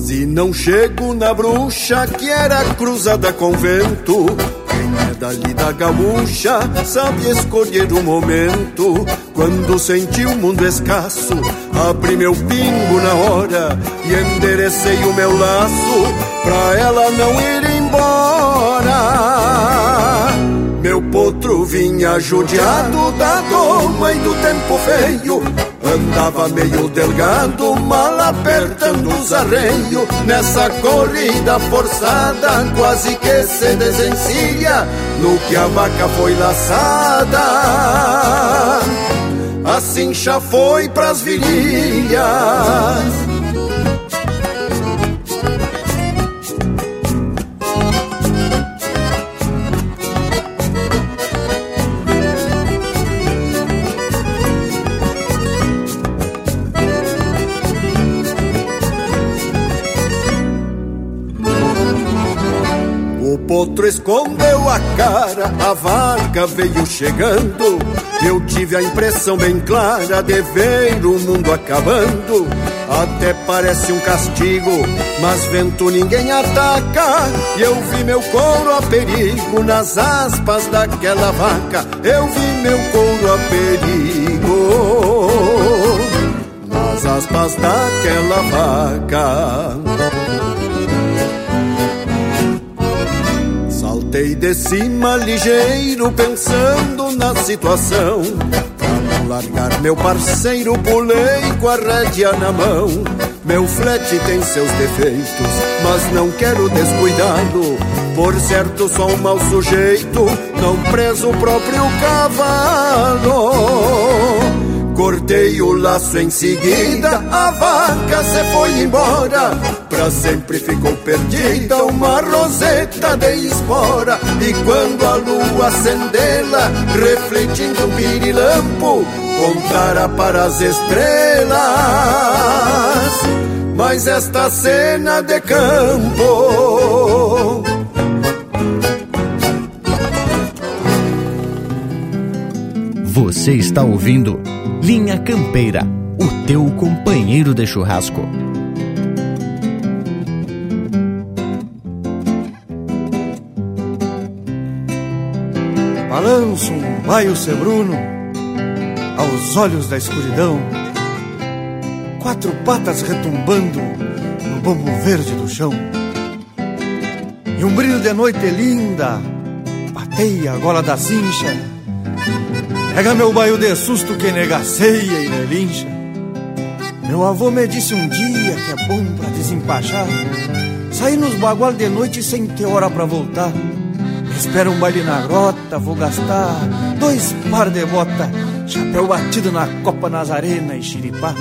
Se não chego na bruxa que era cruzada com vento, quem é dali da gaúcha sabe escolher o momento. Quando senti o mundo escasso, abri meu pingo na hora e enderecei o meu laço pra ela não ir embora. Meu potro vinha judiado da doma e do tempo feio Andava meio delgado, mal apertando os arreios Nessa corrida forçada, quase que se desencilha No que a vaca foi laçada. Assim já foi pras virilhas outro escondeu a cara, a vaca veio chegando. Eu tive a impressão bem clara de ver o mundo acabando. Até parece um castigo, mas vento ninguém ataca. E eu vi meu couro a perigo nas aspas daquela vaca. Eu vi meu couro a perigo nas aspas daquela vaca. Saltei de cima ligeiro pensando na situação. Pra não largar meu parceiro pulei com a rédea na mão. Meu flete tem seus defeitos, mas não quero descuidá-lo. Por certo sou um mau sujeito, não preso o próprio cavalo Cortei o laço em seguida, a vaca se foi embora. Pra sempre ficou perdida uma roseta de espora. E quando a lua acendê-la, refletindo um pirilampo, contara para as estrelas. Mas esta cena de campo. Você está ouvindo Linha Campeira, o teu companheiro de churrasco. Balanço um baio sebruno aos olhos da escuridão, quatro patas retumbando no bambu verde do chão. E um brilho de noite linda bateia a gola da cincha Pega meu baio de susto que negaceia e relincha. Meu avô me disse um dia que é bom pra desempachar. Sair nos bagual de noite sem ter hora pra voltar. Espera um baile na grota, vou gastar dois par de bota, chapéu batido na copa Nazarena e xiripá.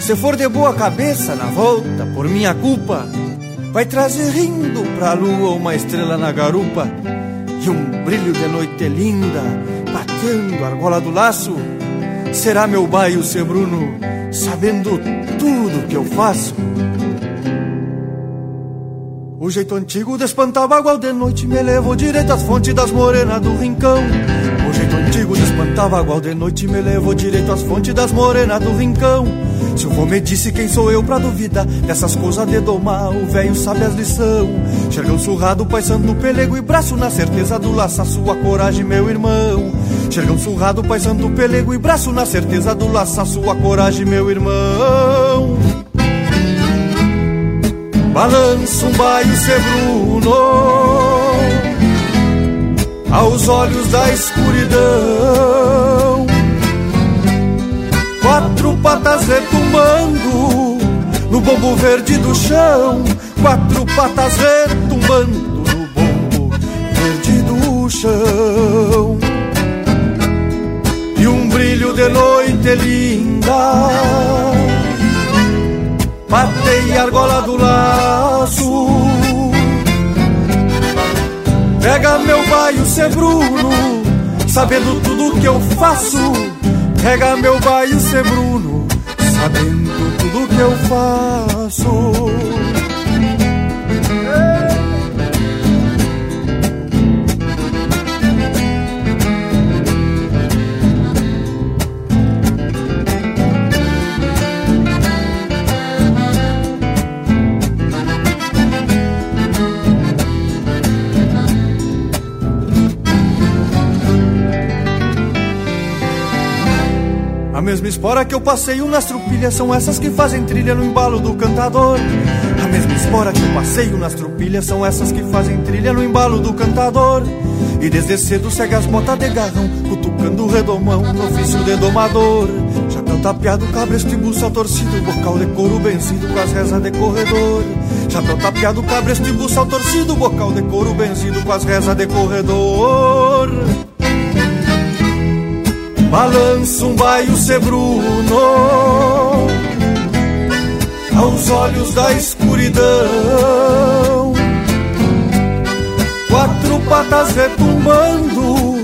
Se for de boa cabeça na volta, por minha culpa, vai trazer rindo pra lua uma estrela na garupa e um brilho de noite linda batendo a argola do laço. Será meu baio ser Bruno, sabendo tudo que eu faço. O jeito antigo de espantar bagual de noite me levou direito às fontes das morenas do rincão. O jeito antigo de espantar bagual de noite me levou direito às fontes das morenas do rincão. Se o me disse quem sou eu pra duvidar dessas coisas de domar, o velho sabe as lição. Xergão surrado, paisando no pelego e braço na certeza do laço, a sua coragem, meu irmão. Xergão surrado, paisando no pelego e braço na certeza do laço, a coragem, meu irmão. Balança um baio sebruno aos olhos da escuridão. Quatro patas retumbando no bombo verde do chão. Quatro patas retumbando no bombo verde do chão. Brilho de noite linda. Matei a argola do laço. Pega meu baio, ser Bruno. Sabendo tudo que eu faço. Pega meu baio, ser Bruno. Sabendo tudo que eu faço mesma espora que eu passeio nas trupilhas são essas que fazem trilha no embalo do cantador. A mesma espora que eu passeio nas trupilhas são essas que fazem trilha no embalo do cantador. E desde cedo segue as botas de garrão, cutucando o redomão no ofício de domador. Chapéu tapeado, cabresto e buça torcido, bocal de couro benzido com as rezas de corredor. Chapéu tapeado, cabresto e buça torcido, bocal de couro benzido com as rezas de corredor. Balança um baio sebruno aos olhos da escuridão. Quatro patas retumbando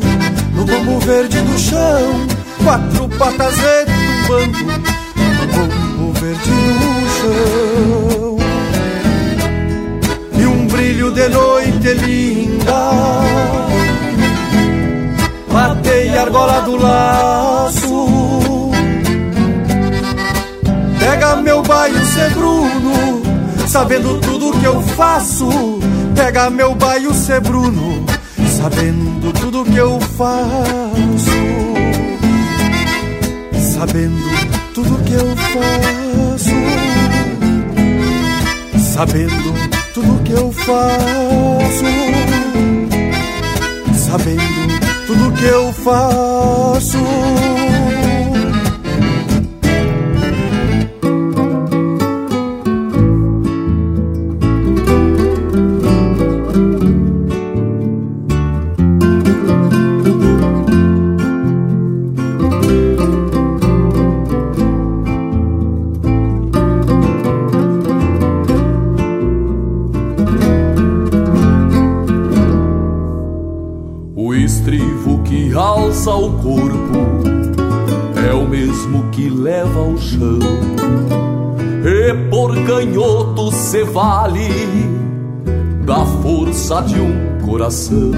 no bambu verde do chão. Quatro patas retumbando no bambu verde do chão. E um brilho de noite e argola do laço. Pega meu baio, ser Bruno, sabendo tudo que eu faço. Pega meu baio, ser Bruno, sabendo tudo que eu faço. Sabendo tudo que eu faço. Sabendo tudo que eu faço. Sabendo tudo que eu faço. Vale da força de um coração.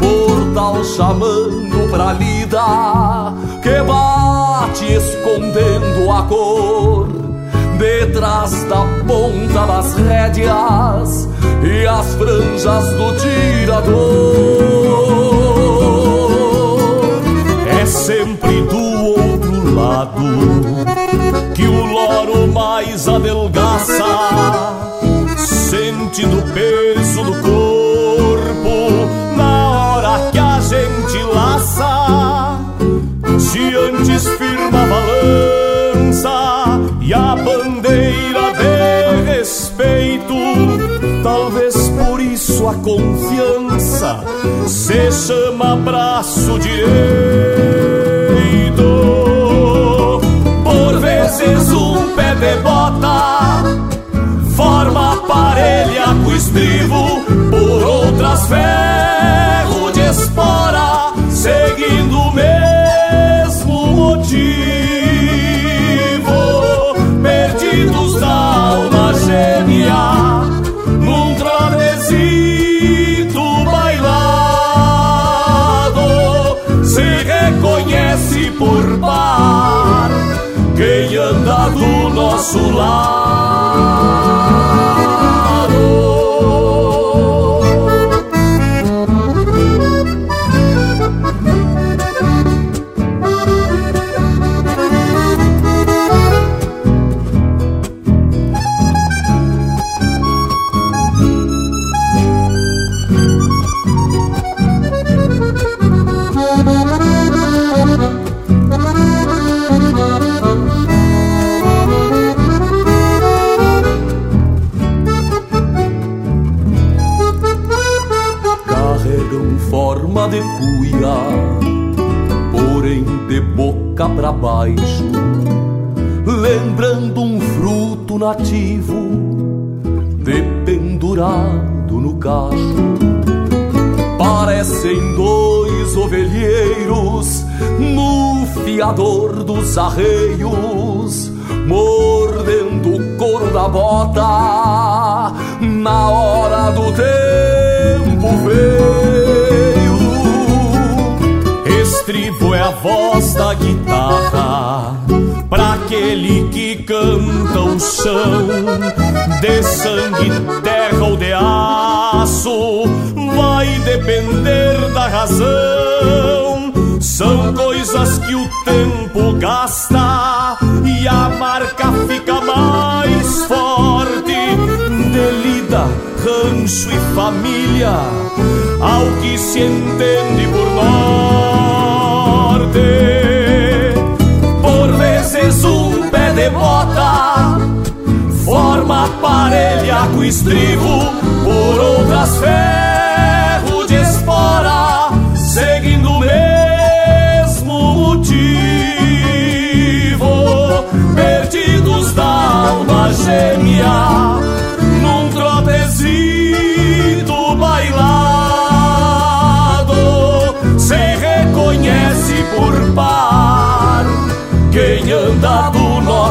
Portal chamando pra lida que bate escondendo a cor detrás da ponta das rédeas e as franjas do tirador. É sempre do outro lado que o loro mais adelgaça, sentindo o peso do corpo na hora que a gente laça. Se antes firma a balança e a bandeira de respeito, talvez por isso a confiança se chama braço direito.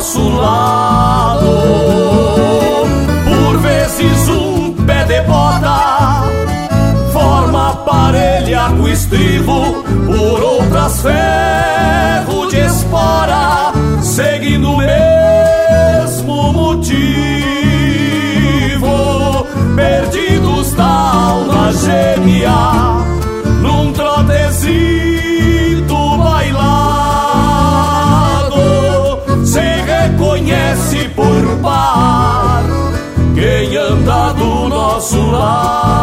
nosso lado. Por vezes um pé de bota forma parelha com estribo, por outras ferro de espora, seguindo o mesmo motivo. Perdidos da alma gêmea amparo quem anda do nosso lado.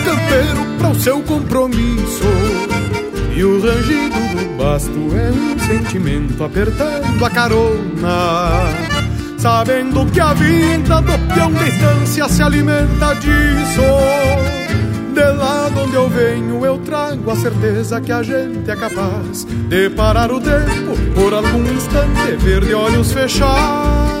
o campeiro para o seu compromisso. E o rangido do basto é um sentimento apertando a carona. Sabendo que a vida do peão de distância se alimenta disso. De lá de onde eu venho, eu trago a certeza que a gente é capaz de parar o tempo por algum instante, ver de olhos fechados.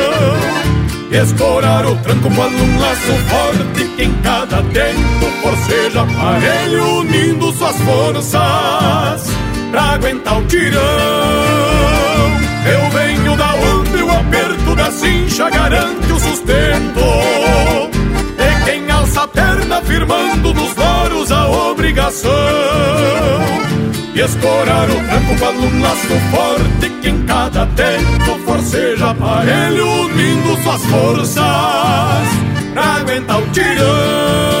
Escorar o tranco quando um laço forte que em cada tempo forceja aparelho unindo suas forças pra aguentar o tirão. Eu venho da onde o aperto da cincha garante o sustento De quem alça a perna firmando nos loros a obrigação E escorar o tranco para um laço forte que em cada tempo forceja aparelho unindo suas forças Pra aguentar o tirão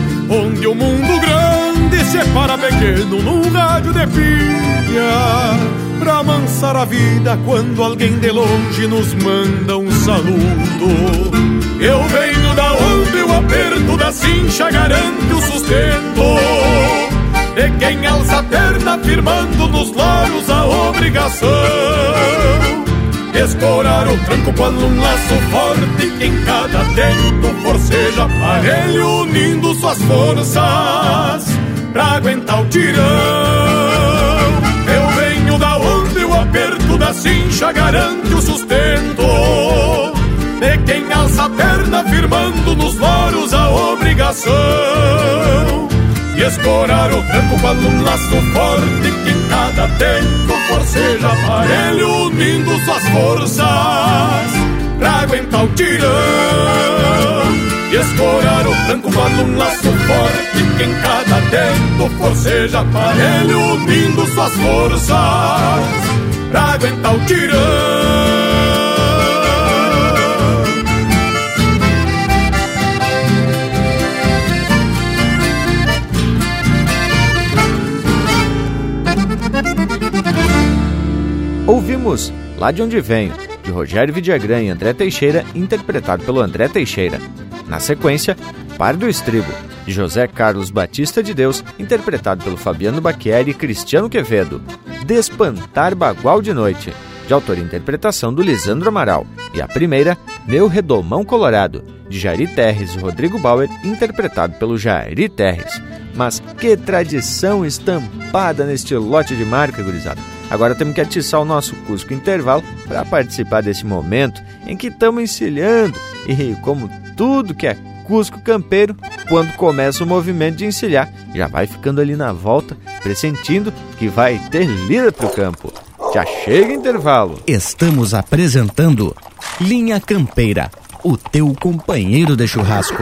onde o mundo grande separa pequeno num rádio de pilha, pra amansar a vida quando alguém de longe nos manda um saludo. Eu venho da onde o aperto da cincha garante o sustento. De quem alça a perna firmando nos loros a obrigação Escorar o tranco quando um laço forte que em cada tempo forceja aparelho unindo suas forças pra aguentar o tirão. Eu venho da onde o aperto da cincha garante o sustento de quem alça a perna firmando nos loros a obrigação e escorar o tranco quando um laço forte que cada tempo forceja aparelho unindo suas forças pra aguentar o tirão. E escorar o tranco quando um laço forte que em cada tempo forceja aparelho unindo suas forças pra aguentar o tirão Ouvimos Lá de Onde Venho, de Rogério Vidagrã e André Teixeira, interpretado pelo André Teixeira. Na sequência, Par do Estribo, de José Carlos Batista de Deus, interpretado pelo Fabiano Baquieri e Cristiano Quevedo. Despantar Bagual de Noite, de autoria e interpretação do Lisandro Amaral, e a primeira, Meu Redomão Colorado, de Jairi Terres e Rodrigo Bauer, interpretado pelo Jairi Terres. Mas que tradição estampada neste lote de marca, gurizada! Agora temos que atiçar o nosso Cusco Intervalo para participar desse momento em que estamos encilhando e, como tudo que é Cusco Campeiro, quando começa o movimento de encilhar, já vai ficando ali na volta, pressentindo que vai ter lida para o campo. Já chega intervalo. Estamos apresentando Linha Campeira, o teu companheiro de churrasco.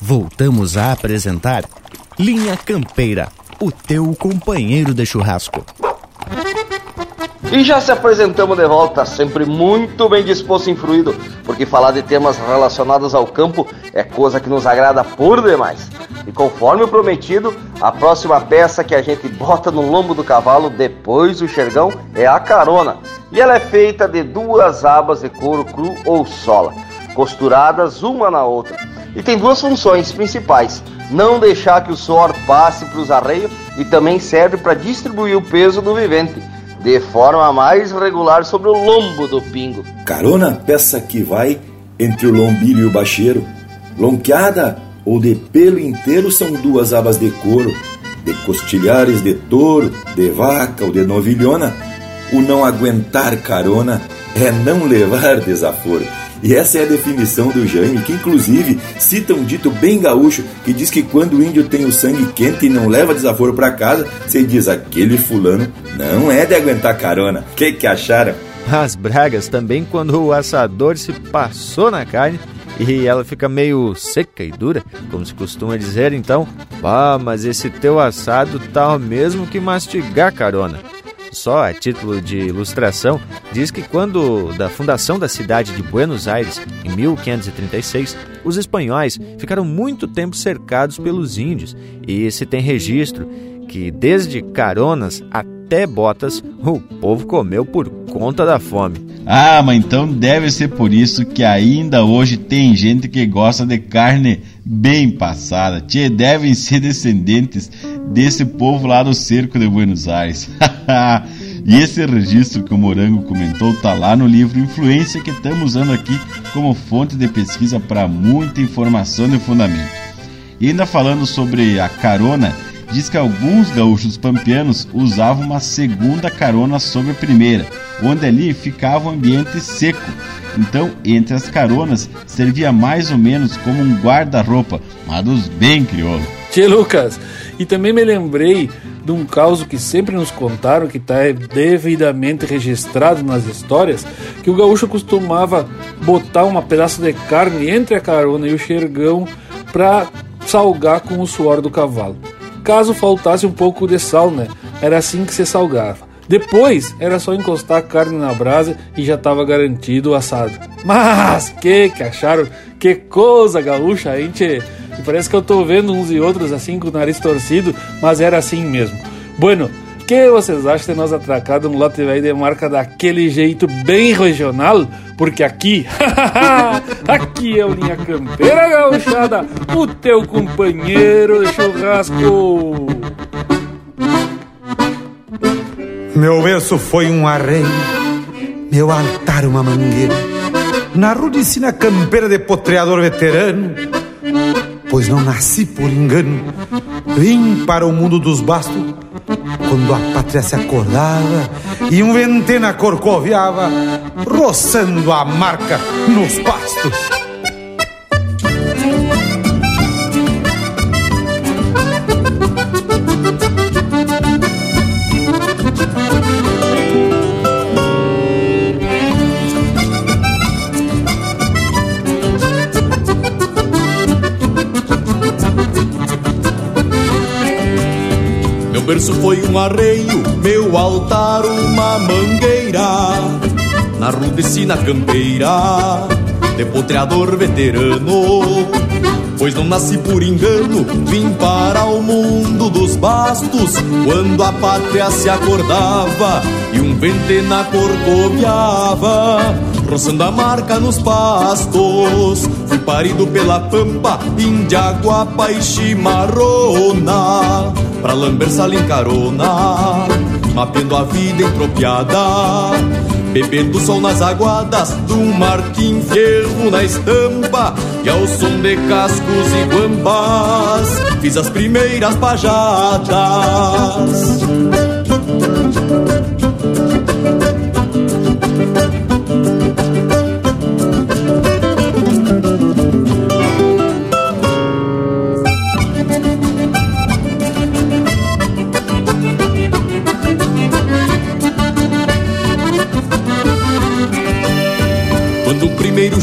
Voltamos a apresentar Linha Campeira, o teu companheiro de churrasco. E já se apresentamos de volta, sempre muito bem disposto e influído, porque falar de temas relacionados ao campo é coisa que nos agrada por demais. E conforme prometido, a próxima peça que a gente bota no lombo do cavalo depois do xergão é a carona. E ela é feita de duas abas de couro cru ou sola, costuradas uma na outra. E tem duas funções principais: não deixar que o suor passe para os arreios e também serve para distribuir o peso do vivente de forma mais regular sobre o lombo do pingo. Carona, peça que vai entre o lombilho e o bacheiro. Lonqueada ou de pelo inteiro são duas abas de couro, de costilhares de touro, de vaca ou de novilhona. O não aguentar carona é não levar desaforo. E essa é a definição do Jaime, que inclusive cita um dito bem gaúcho que diz que quando o índio tem o sangue quente e não leva desaforo para casa, você diz aquele fulano não é de aguentar carona. Que que acharam? As bragas também quando o assador se passou na carne e ela fica meio seca e dura, como se costuma dizer, então, ah, mas esse teu assado tá mesmo que mastigar carona. Só a título de ilustração, diz que quando da fundação da cidade de Buenos Aires, em 1536, os espanhóis ficaram muito tempo cercados pelos índios e se tem registro que desde caronas até botas o povo comeu por conta da fome. Ah, mas então deve ser por isso que ainda hoje tem gente que gosta de carne bem passada. Tchê, devem ser descendentes desse povo lá do cerco de Buenos Aires. e esse registro que o Morango comentou tá lá no livro Influência que estamos usando aqui como fonte de pesquisa para muita informação e fundamento. E ainda falando sobre a carona, diz que alguns gaúchos pampianos usavam uma segunda carona sobre a primeira, onde ali ficava o um ambiente seco. Então, entre as caronas, servia mais ou menos como um guarda-roupa, mas dos bem crioulo. Tchê, Lucas, e também me lembrei de um caso que sempre nos contaram, que está devidamente registrado nas histórias, que o gaúcho costumava botar uma pedaço de carne entre a carona e o xergão para salgar com o suor do cavalo caso faltasse um pouco de sal, né? Era assim que se salgava. Depois era só encostar a carne na brasa e já estava garantido o assado. Mas que que acharam? Que coisa gaúcha, hein, tchê? Parece que eu tô vendo uns e outros assim com o nariz torcido, mas era assim mesmo. Bueno, que vocês acham de nós atracar um lote velho de marca daquele jeito bem regional? Porque aqui, aqui é o Linha Campeira Gauchada, o teu companheiro de churrasco. Meu berço foi um arreio, meu altar uma mangueira, na rudicina campeira de potreador veterano, pois não nasci por engano, vim para o mundo dos bastos quando a pátria se acordava e um ventena corcoviava, roçando a marca nos pastos. Berço foi um arreio, meu altar uma mangueira. Na rudecina campeira, depotreador veterano. Pois não nasci por engano, vim para o mundo dos bastos Quando a pátria se acordava e um ventena corcoviava Roçando a marca nos pastos Fui parido pela pampa, Indiaguapa e chimarrona Pra lamber sala em carona Mapeando a vida entropiada Bebendo sol nas aguadas do Martim Fierro na estampa E ao som de cascos e guambás Fiz as primeiras pajadas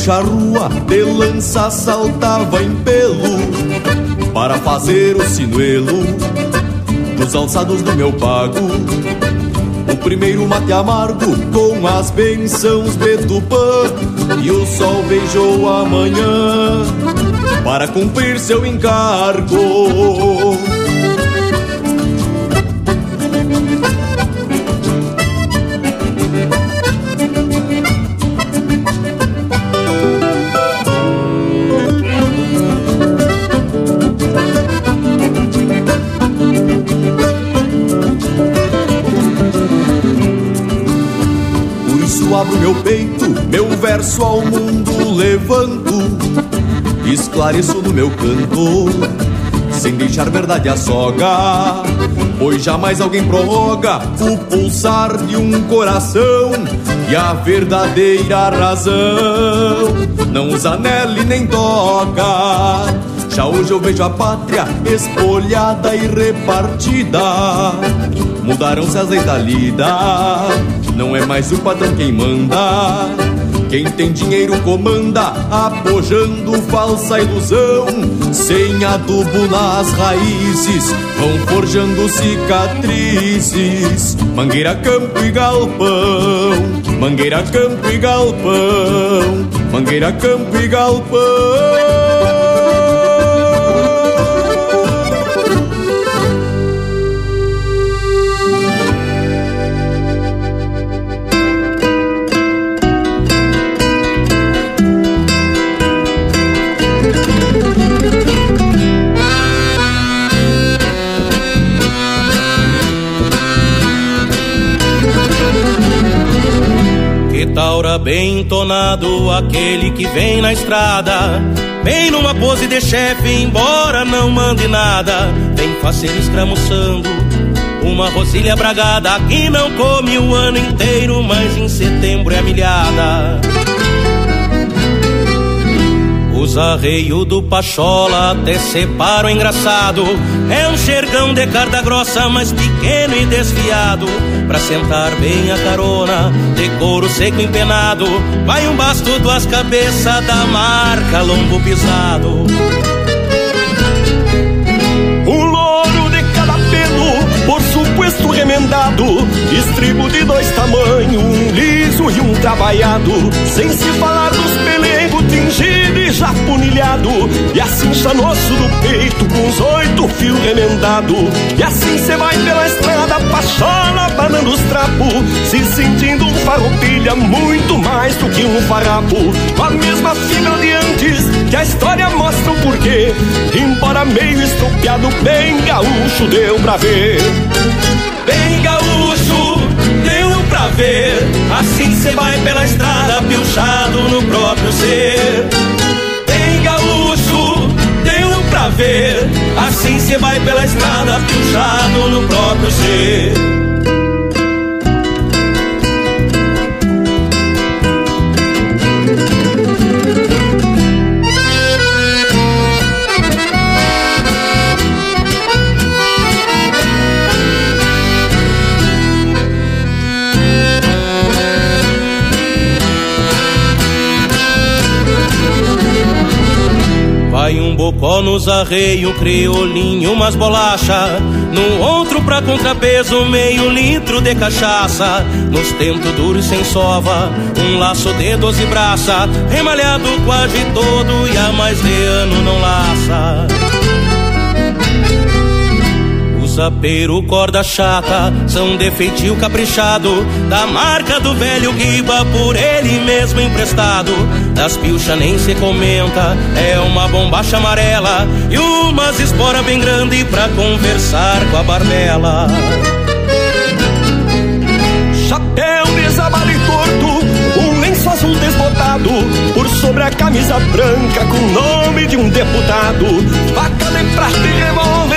charrua de lança saltava em pelo para fazer o sinuelo nos alçados do meu pago. O primeiro mate amargo com as bençãos de Tupã e o sol beijou a manhã para cumprir seu encargo. Meu peito, meu verso ao mundo levanto, esclareço no meu canto, sem deixar verdade a soga, pois jamais alguém prorroga o pulsar de um coração e a verdadeira razão não usa nele nem toca. Já hoje eu vejo a pátria espolhada e repartida. Mudaram-se as leis da lida não é mais o patrão quem manda. Quem tem dinheiro comanda, apojando falsa ilusão. Sem adubo nas raízes, vão forjando cicatrizes. Mangueira, campo e galpão. Mangueira, campo e galpão. Mangueira, campo e galpão. Bem entonado, aquele que vem na estrada. Vem numa pose de chefe, embora não mande nada. Vem faceiro escramuçando, uma rosilha bragada que não come o ano inteiro, mas em setembro é milhada. Os arreios do Pachola até separa o engraçado. É um xergão de carta grossa, mas pequeno e desviado. Pra sentar bem a carona, de couro seco empenado. Vai um basto, duas cabeças da marca lombo pisado. Um louro de cada pelo, por remendado. Estribo de dois tamanhos, um liso e um trabalhado. Sem se falar dos pelegos tingidos e já punilhado E assim chanoço do peito com os oito fios remendado. E assim cê vai pela estrada pachola banando os trapos Se sentindo um farroupilha muito mais do que um farrapo. Com a mesma fibra de antes que a história mostra o porquê Embora meio estropiado, bem gaúcho deu pra ver. Bem gaúcho, deu pra ver Assim cê vai pela estrada piochado Cê vai pela estrada, puxado no próprio ser. Bocó nos arreio, criolinho, umas bolacha. No outro pra contrapeso, meio litro de cachaça. Nos tento duro e sem sova, um laço de doze braça. Remalhado quase todo e há mais de ano não laça sapeiro, corda chata, são de feitio caprichado, da marca do velho guiba, por ele mesmo emprestado. Das pilcha nem se comenta, é uma bombacha amarela e umas espora bem grande pra conversar com a barbela. Chapéu desabalho torto, um lenço azul desbotado, por sobre a camisa branca com o nome de um deputado. Faca de prata e revólver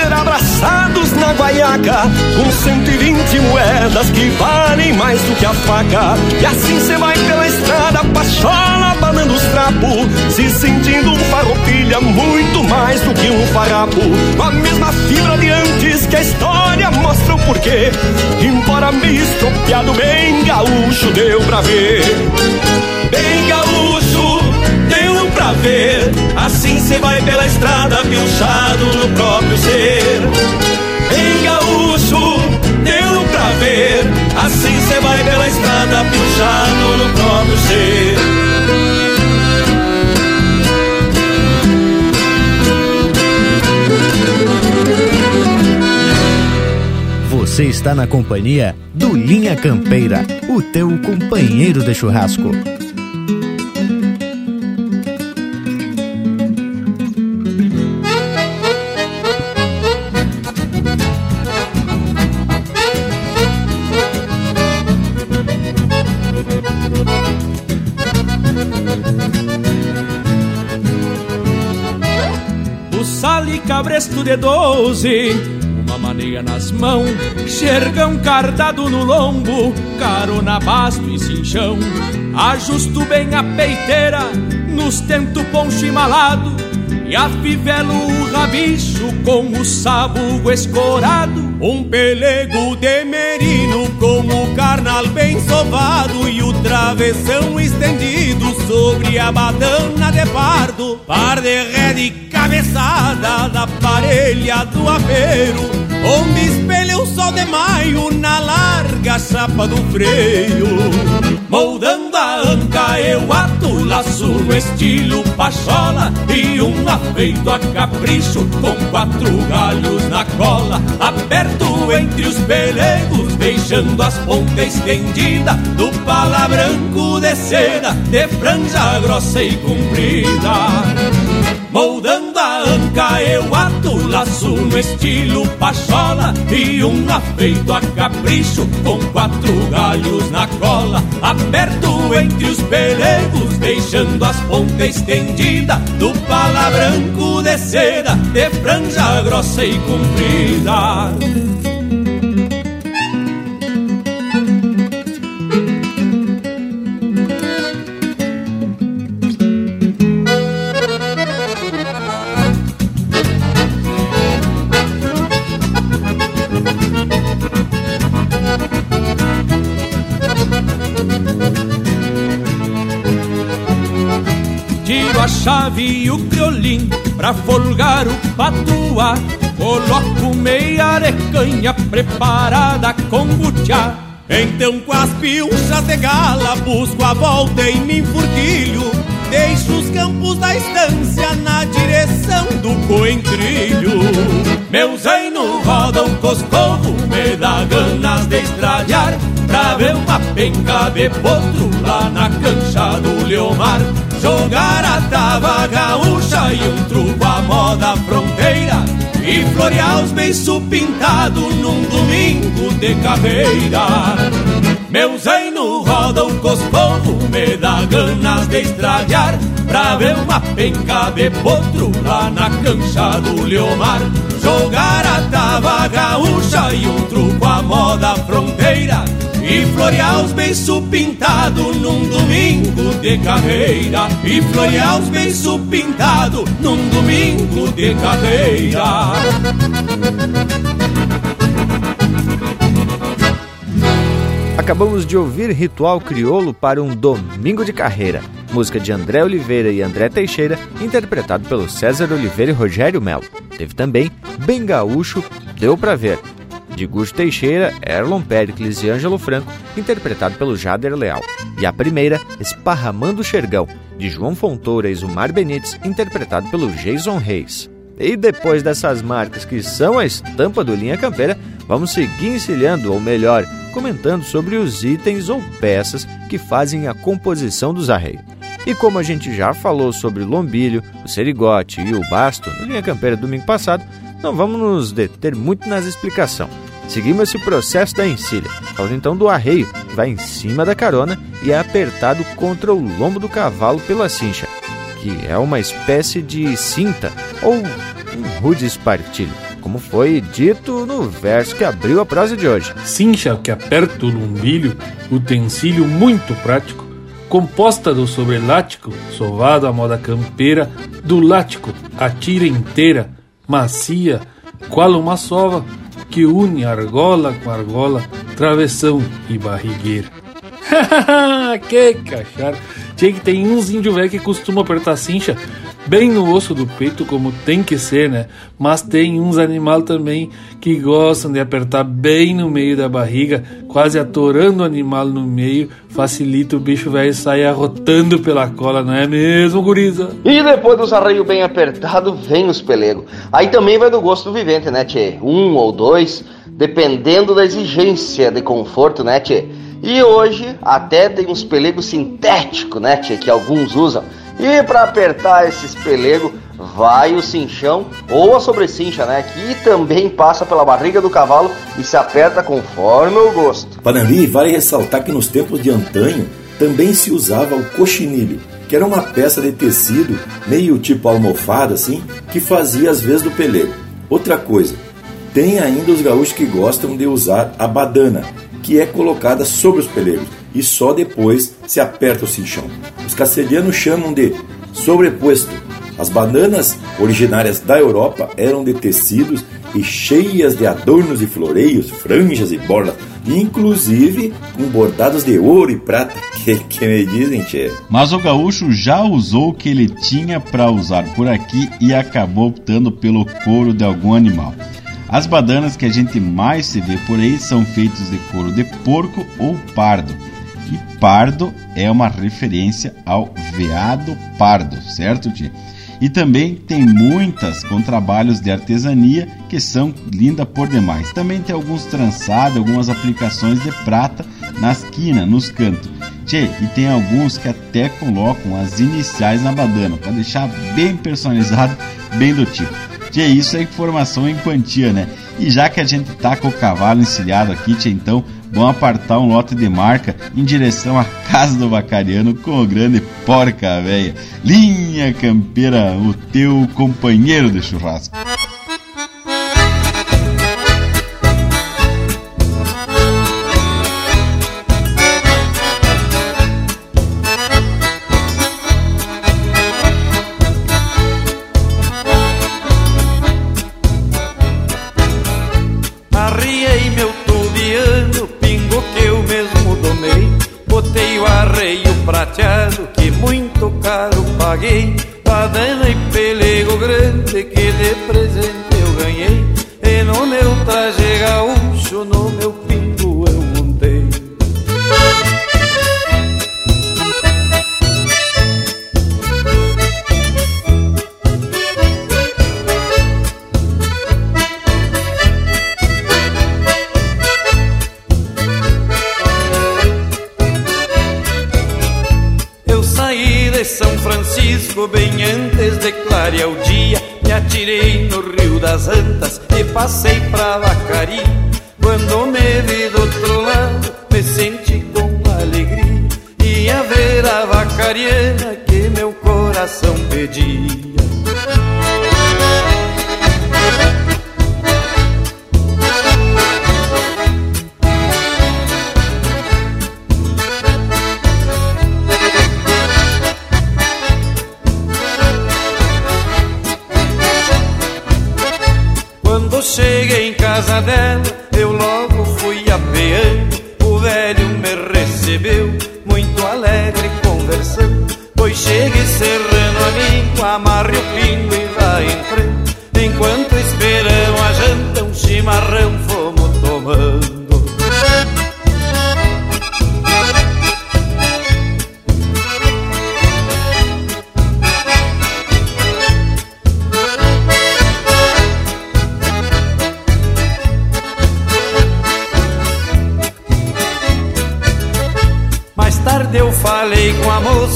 na guaiaca, com 120 moedas que valem mais do que a faca. E assim cê vai pela estrada, pachola, banando os trapos, se sentindo um farroupilha muito mais do que um farrapo. Com a mesma fibra de antes que a história mostra o porquê, embora meio estropiado, bem gaúcho deu pra ver. Bem gaúcho, deu pra ver. Assim cê vai pela estrada, pilchado no próprio ser. Ver. Assim cê vai pela estrada, pilchado no próprio ser. Você está na companhia do Linha Campeira, o teu companheiro de churrasco. Cabresto de doze uma maneira nas mãos, xergão cardado no lombo, carona basto e cinchão. Ajusto bem a peiteira, nos tento poncho malado, e afivelo o rabicho com o sabugo escorado. Um pelego de merino com o carnal bem sovado e o travessão estendido sobre a badana de pardo. Par de ré de cabeçada da parelha do apeiro, onde espelha o sol de maio na larga chapa do freio. Moldando a anca eu ato laço no estilo pachola e um afeito a capricho com quatro galhos na cola, aperto entre os pelegos, deixando as pontas estendidas do pala branco de seda, de franja grossa e comprida. Moldando anca eu ato laço no estilo pachola E um afeito a capricho com quatro galhos na cola. Aperto entre os pelegos, deixando as pontas estendidas Do pala branco de seda, de franja grossa e comprida chave e o criolim pra folgar o patuá. Coloco meia arecanha preparada com butiá. Então com as pilchas de gala busco a volta e me enfurquilho. Deixo os campos da estância na direção do coentrilho. Meu zaino roda um coscorro, me dá ganas de estralhar. Ver uma penca de potro lá na cancha do Leomar. Jogar a tava gaúcha e um truco à moda fronteira. E florear os beiços pintados num domingo de carreira. Meu zaino roda o coscorro, me dá ganas de estralhar Pra ver uma penca de potro lá na cancha do Leomar. Jogar a tava gaúcha e um truco à moda fronteira e florear os beiços pintados num domingo de carreira. E florear os beiços pintados num domingo de carreira. Acabamos de ouvir Ritual Criolo para um Domingo de Carreira, música de André Oliveira e André Teixeira, interpretado pelo César Oliveira e Rogério Melo. Teve também Bem Gaúcho, Deu Pra Ver, de Gusto Teixeira, Erlon Pericles e Ângelo Franco, interpretado pelo Jader Leal. E a primeira, Esparramando o Xergão, de João Fontoura e Zumar Benites, interpretado pelo Jason Reis. E depois dessas marcas que são a estampa do Linha Campeira, vamos seguir encilhando, ou melhor, comentando sobre os itens ou peças que fazem a composição dos arreios. E como a gente já falou sobre o lombilho, o serigote e o basto no Linha Campeira domingo passado, não vamos nos deter muito nas explicação. Seguimos esse processo da encilha, falando então do arreio, que vai em cima da carona e é apertado contra o lombo do cavalo pela cincha, que é uma espécie de cinta ou um rude espartilho como foi dito no verso que abriu a prosa de hoje. Cincha que aperta o lumbilho, utensílio muito prático, composta do sobrelático, sovado à moda campeira, do lático, a tira inteira, macia, qual uma sova, que une argola com argola, travessão e barrigueira. que cachar! Tinha que tem uns índio velho que costuma apertar cincha bem no osso do peito, como tem que ser, né? Mas tem uns animais também que gostam de apertar bem no meio da barriga, quase atorando o animal no meio, facilita o bicho velho sair arrotando pela cola, não é mesmo, guriza? E depois dos arreios bem apertados, vem os pelegos. Aí também vai do gosto do vivente, né, tchê? Um ou dois, dependendo da exigência de conforto, né, tchê? E hoje até tem uns pelegos sintéticos, né, tchê, que alguns usam. E para apertar esses pelegos, vai o cinchão ou a sobrecincha, né? Que também passa pela barriga do cavalo e se aperta conforme o gosto. Panambi, vale ressaltar que nos tempos de antanho também se usava o coxinilho, que era uma peça de tecido, meio tipo almofada assim, que fazia as vezes do pelego. Outra coisa, tem ainda os gaúchos que gostam de usar a badana, que é colocada sobre os pelegos e só depois se aperta o cinchão. Os castelhanos chamam de sobreposto. As bananas originárias da Europa eram de tecidos e cheias de adornos e floreios, franjas e borlas, inclusive com bordados de ouro e prata, que, que me dizem, tchê. Mas o gaúcho já usou o que ele tinha para usar por aqui e acabou optando pelo couro de algum animal. As badanas que a gente mais se vê por aí são feitas de couro de porco ou pardo que pardo é uma referência ao veado pardo, certo, tia? E também tem muitas com trabalhos de artesania que são linda por demais. Também tem alguns trançados, algumas aplicações de prata nas quinas, nos cantos. Tchê, e tem alguns que até colocam as iniciais na badana, para deixar bem personalizado, bem do tipo. Tchê, isso é informação em quantia, né? E já que a gente tá com o cavalo encilhado aqui, tchê, então vão apartar um lote de marca em direção à casa do Bacariano com o grande porca véia. Linha Campeira, o teu companheiro de churrasco.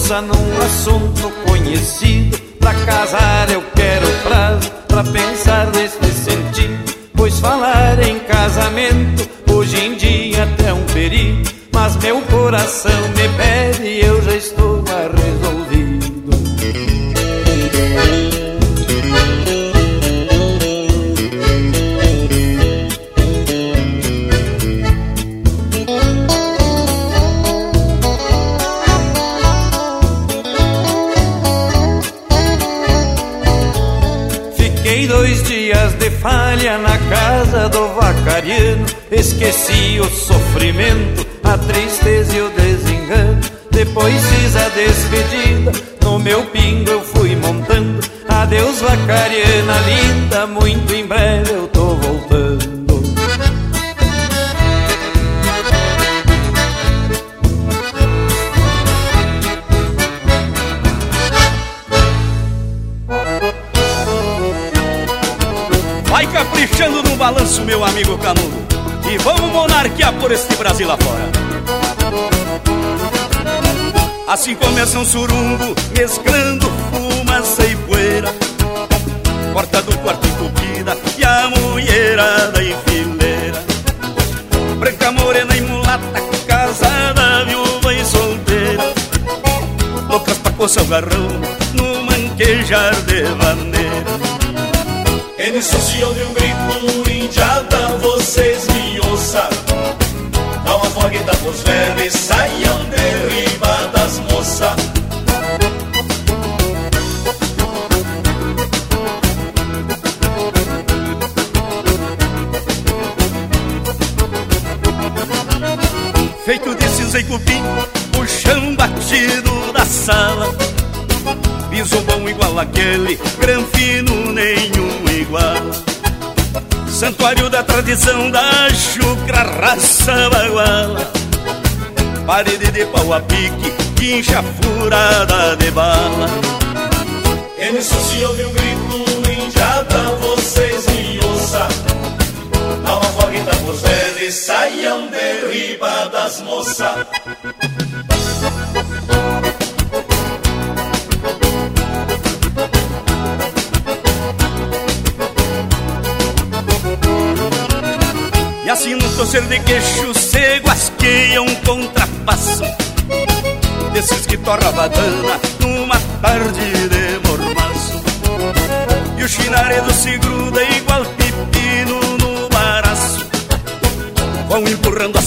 força num assunto conhecido.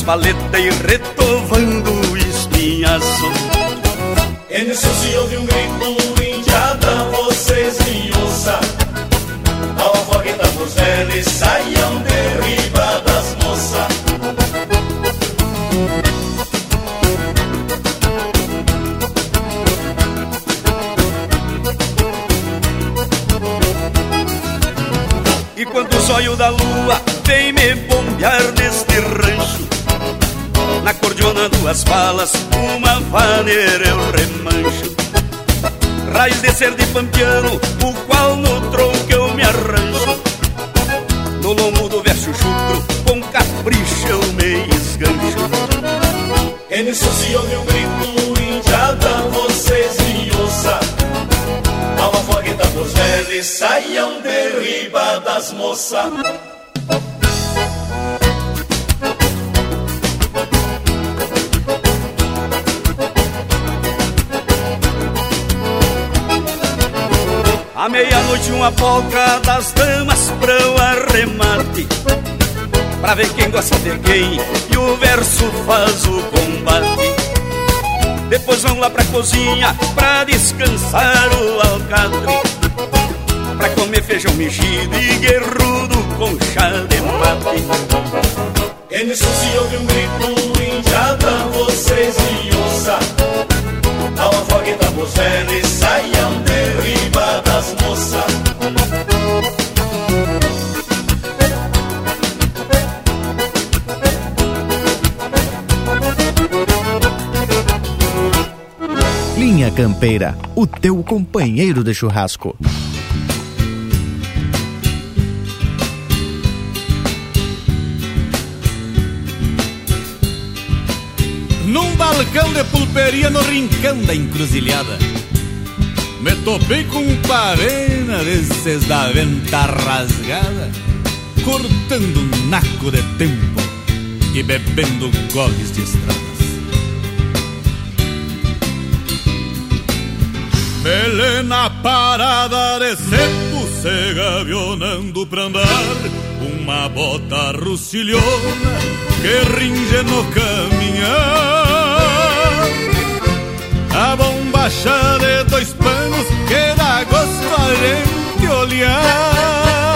valeta. As falas, uma vaneira eu remancho. Raiz de ser de pampiano, o qual no tronco eu me arranjo. No lombo do verso chucro, com capricho eu me esgancho. Ele associou meu grito, indiada, vocês me ouça. Alma fogueta dos velhos, saiam derribadas, moça. À meia-noite uma polca das damas pra um arremate Pra ver quem gosta de quem e o verso faz o combate. Depois vão lá pra cozinha pra descansar o alcatre. Pra comer feijão mexido e guerrudo com chá de mate. E nisso se ouve um grito, indiada, vocês e onça Dá uma fogueta pros velhos e saiam derriba das moças. Linha Campeira, o teu companheiro de churrasco. Num balcão de pulperia no rincão da encruzilhada Me topei com um parena desses da venta rasgada Cortando um naco de tempo e bebendo goles de estradas. Melena parada de cepo se gavionando pra andar Uma bota rucilhona que ringe no caminhar. A bombacha de dois panos que dá gosto a gente olhar.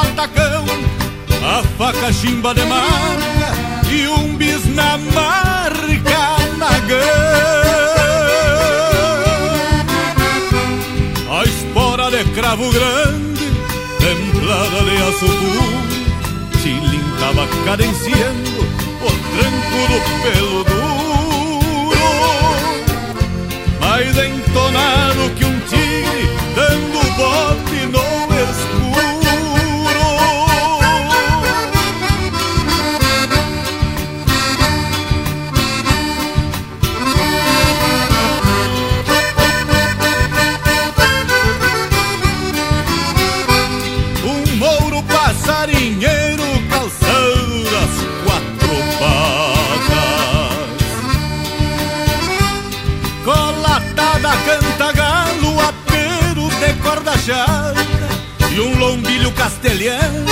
A faca chimba de marca e um bis na marca nagão A espora de cravo grande, templada de aço puro Cilindava cadenciando o tranco do pelo duro. Mais entonado que um tigre dando bote chata E um lombilho castelhano,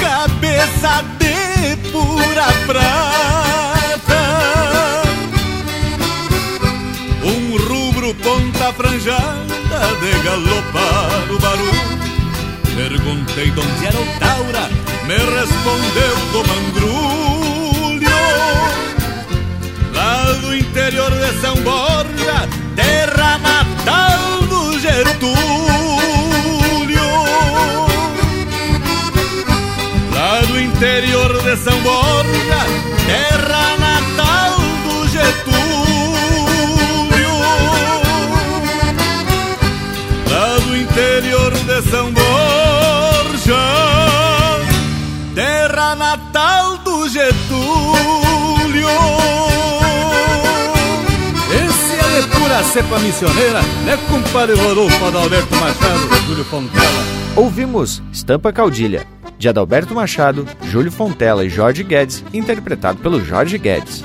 cabeça de pura prata Um rubro ponta franjada de galopar o barulho Perguntei de onde era o Taura, me respondeu do Mangrulho. Lá do interior de São Borja, terra natal do Getúlio. Interior de São Borja, terra natal do Getúlio. Lá do interior de São Borja, terra natal do Getúlio. Esse é de pura cepa missioneira, é compadre Rodolfo Adalberto Machado Júlio Fontela. Ouvimos Estampa Caudilha, de Adalberto Machado, Júlio Fontela e Jorge Guedes, interpretado pelo Jorge Guedes.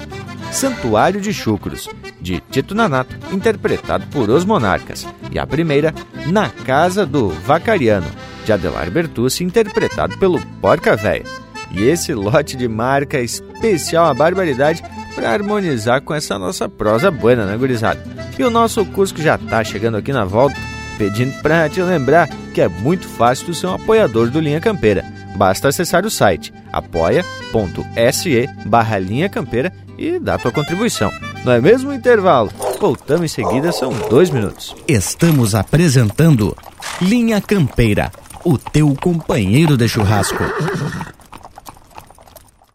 Santuário de Chucros, de Tito Nanato, interpretado por Os Monarcas. E a primeira, Na Casa do Vacariano, de Adelar Bertucci, interpretado pelo Porca Véia. E esse lote de marca especial, a barbaridade, para harmonizar com essa nossa prosa buena, né, gurizada? E o nosso Cusco já tá chegando aqui na volta, pedindo para te lembrar que é muito fácil tu ser um apoiador do Linha Campeira. Basta acessar o site apoia.se barra Linha Campeira e dar tua contribuição. Não é mesmo intervalo? Voltamos em seguida, são dois minutos. Estamos apresentando Linha Campeira, o teu companheiro de churrasco.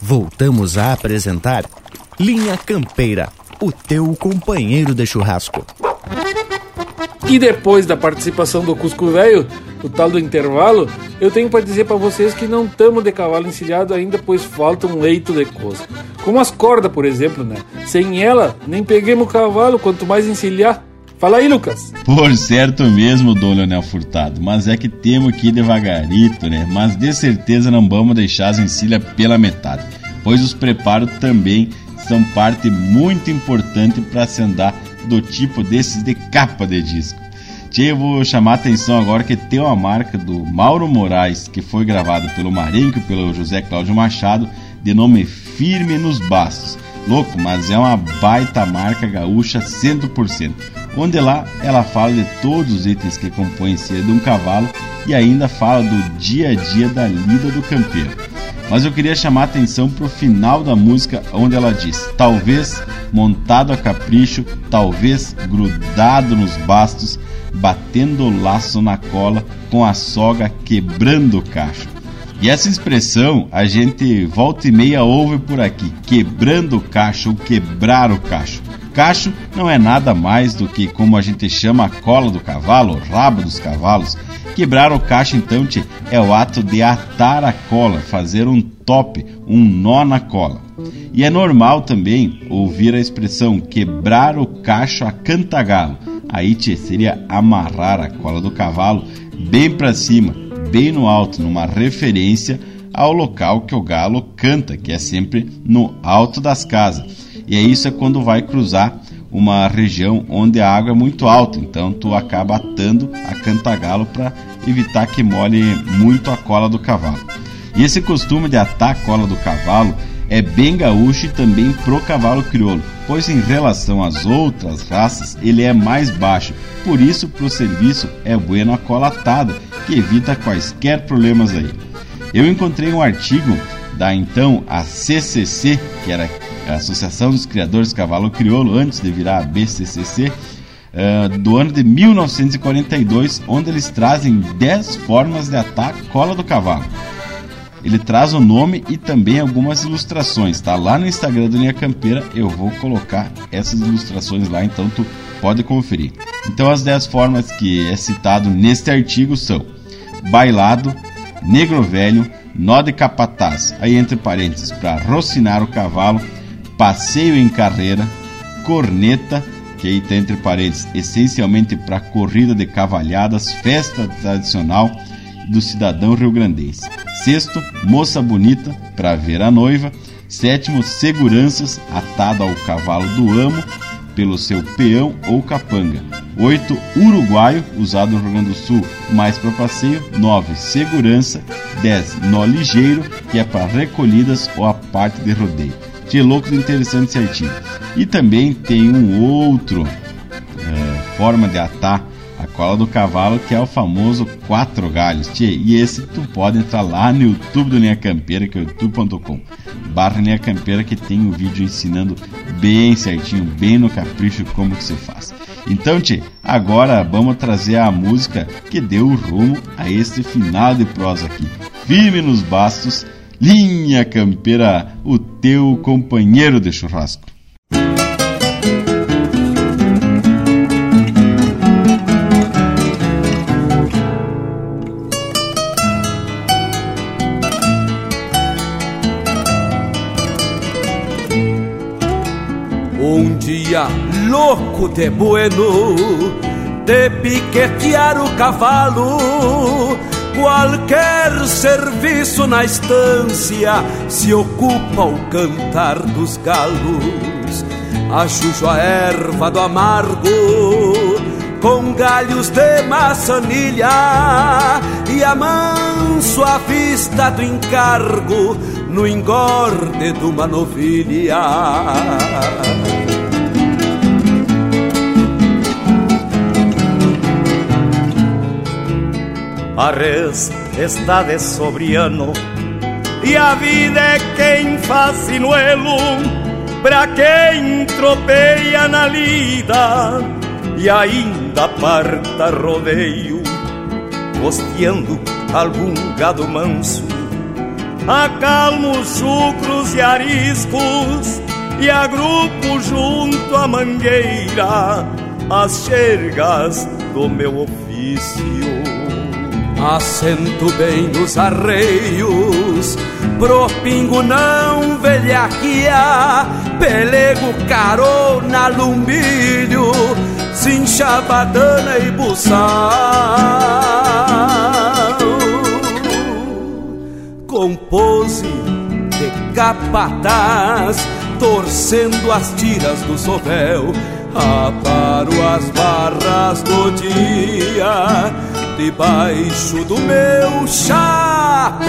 Voltamos a apresentar Linha Campeira, o teu companheiro de churrasco. E depois da participação do Cusco Velho, o tal do intervalo, eu tenho para dizer para vocês que não estamos de cavalo encilhado ainda, pois falta um leito de coisa. Como as cordas, por exemplo, né? Sem ela, nem peguemos o cavalo, quanto mais encilhar. Fala aí, Lucas. Por certo mesmo, Dom Leonel Furtado, mas é que temos que ir devagarito, né? Mas de certeza não vamos deixar as encilhas pela metade, pois os preparos também são parte muito importante para se andar do tipo desses de capa de disco. Tchê, eu vou chamar a atenção agora que tem uma marca do Mauro Moraes, que foi gravada pelo Marenco e pelo José Cláudio Machado, de nome Firme nos Bastos. Louco, mas é uma baita marca gaúcha 100%. Onde lá ela fala de todos os itens que compõem ser de um cavalo e ainda fala do dia a dia da lida do campeiro. Mas eu queria chamar a atenção para o final da música, onde ela diz: talvez montado a capricho, talvez grudado nos bastos, batendo o laço na cola, com a soga quebrando o cacho. E essa expressão a gente volta e meia ouve por aqui: quebrando o cacho ou quebrar o cacho. Cacho não é nada mais do que como a gente chama a cola do cavalo, o rabo dos cavalos. Quebrar o cacho, então, tchê, é o ato de atar a cola, fazer um top, um nó na cola. E é normal também ouvir a expressão quebrar o cacho a cantagalo. Aí, tchê, seria amarrar a cola do cavalo bem para cima, bem no alto, numa referência ao local que o galo canta, que é sempre no alto das casas. E isso é quando vai cruzar uma região onde a água é muito alta, então tu acaba atando a cantagalo para evitar que molhe muito a cola do cavalo. E esse costume de atar a cola do cavalo é bem gaúcho e também pro cavalo crioulo, pois em relação às outras raças ele é mais baixo, por isso pro serviço é bueno a cola atada, que evita quaisquer problemas aí. Eu encontrei um artigo da então a CCC, que era a Associação dos Criadores de Cavalo Crioulo, antes de virar a BCCC, uh, do ano de 1942, onde eles trazem 10 formas de ataque cola do cavalo. Ele traz o nome e também algumas ilustrações, tá? Lá no Instagram do Linha Campeira eu vou colocar essas ilustrações lá, então tu pode conferir. Então as 10 formas que é citado neste artigo são bailado, negro velho, nó de capataz, aí entre parênteses, para rocinar o cavalo, passeio em carreira, corneta, que aí está entre parênteses, essencialmente para corrida de cavalhadas, festa tradicional do cidadão rio-grandense. Sexto, moça bonita, para ver a noiva. Sétimo, seguranças, atado ao cavalo do amo, pelo seu peão ou capanga. 8. Uruguaio, usado no Rio Grande do Sul, mais para passeio. 9. Segurança. 10. Nó ligeiro, que é para recolhidas ou a parte de rodeio. Que louco interessante artigo. E também tem um outro é, forma de atar a cola do cavalo, que é o famoso quatro galhos. Tchê, e esse tu pode entrar lá no YouTube do Linha Campeira, que é youtube.com barra Linha Campeira, que tem um vídeo ensinando bem certinho, bem no capricho, como que se faz. Então, tchê, agora vamos trazer a música que deu o rumo a este final de prosa aqui. Firme nos bastos, Linha Campeira, o teu companheiro de churrasco. Um dia louco de bueno, de piquetear o cavalo, qualquer serviço na estância se ocupa o cantar dos galos. Achucho a erva do amargo com galhos de maçanilha e amanso a vista do encargo no engorde de uma novilha. A res está de sobriano e a vida é quem faz sinuelo pra quem tropeia na lida e ainda parta rodeio, costeando algum gado manso acalmo chucros e ariscos e agrupo junto à mangueira as xergas do meu ofício. Assento bem nos arreios, pro pingo não velhaquia, pelego carona, lumbilho, cincha badana e buçal. Compose de capataz, torcendo as tiras do sovel, aparo as barras do dia debaixo do meu chapéu.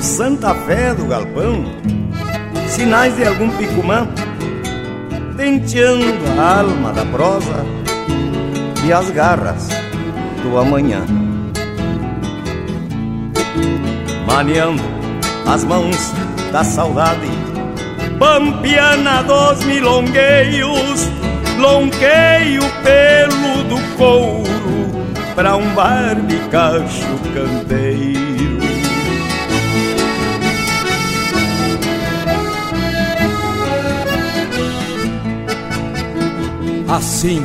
Santa Fé do Galpão sinais de algum picumã, tenteando a alma da prosa e as garras do amanhã. Maneando as mãos da saudade, pampiana dos milongueios, longueio pelo do couro pra um barbicacho canteiro. Assim,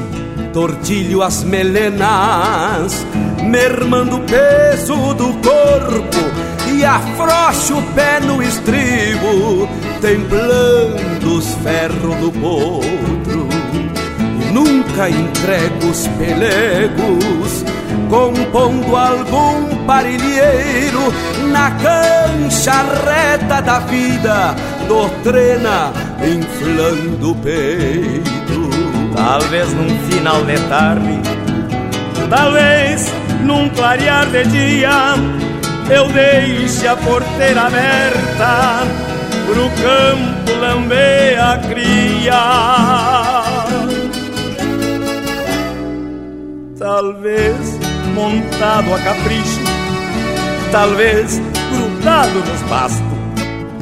tortilho as melenas, mermando o peso do corpo e afrouxo o pé no estribo, templando os ferros do potro. E nunca entrego os pelegos, compondo algum parilheiro na cancha reta da vida, doutrina inflando o peito. Talvez num final de tarde, talvez num clarear de dia, eu deixe a porteira aberta pro campo lamber a cria. Talvez montado a capricho, talvez grudado nos bastos,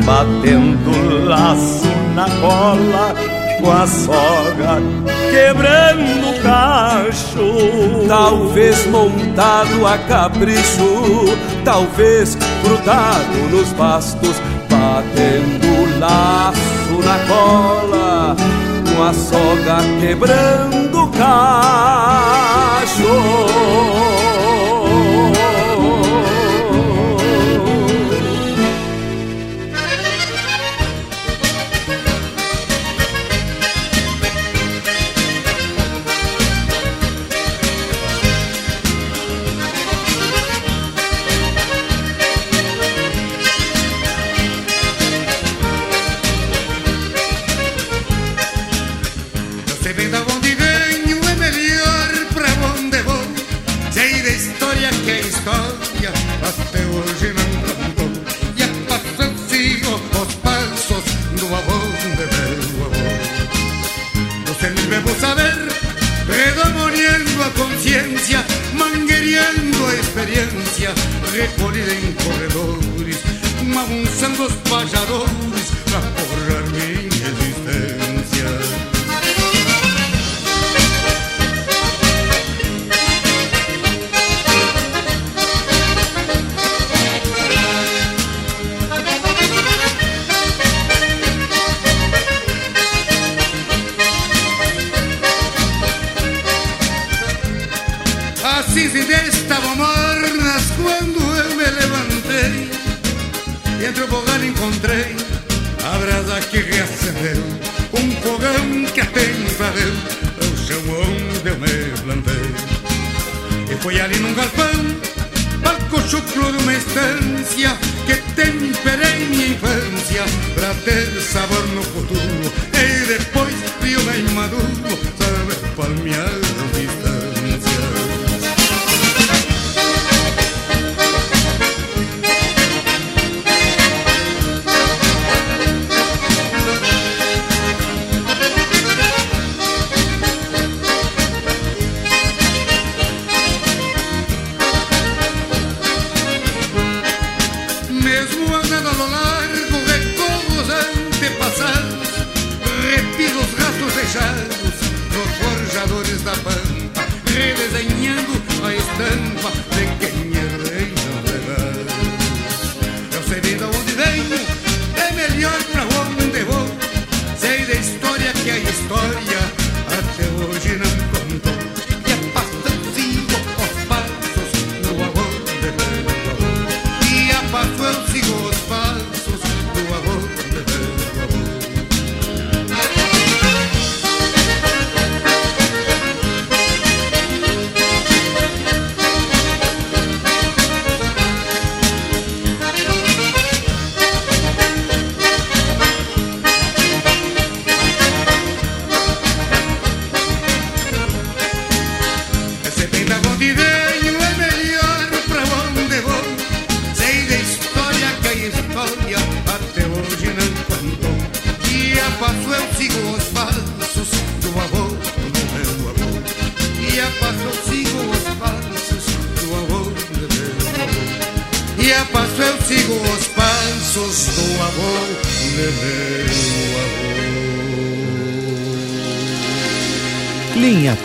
batendo laço na cola com a soga quebrando o cacho. Talvez montado a capricho, talvez grudado nos bastos, batendo laço na cola, com a soga quebrando o cacho. Recolhida em corredores, avançando os pajadores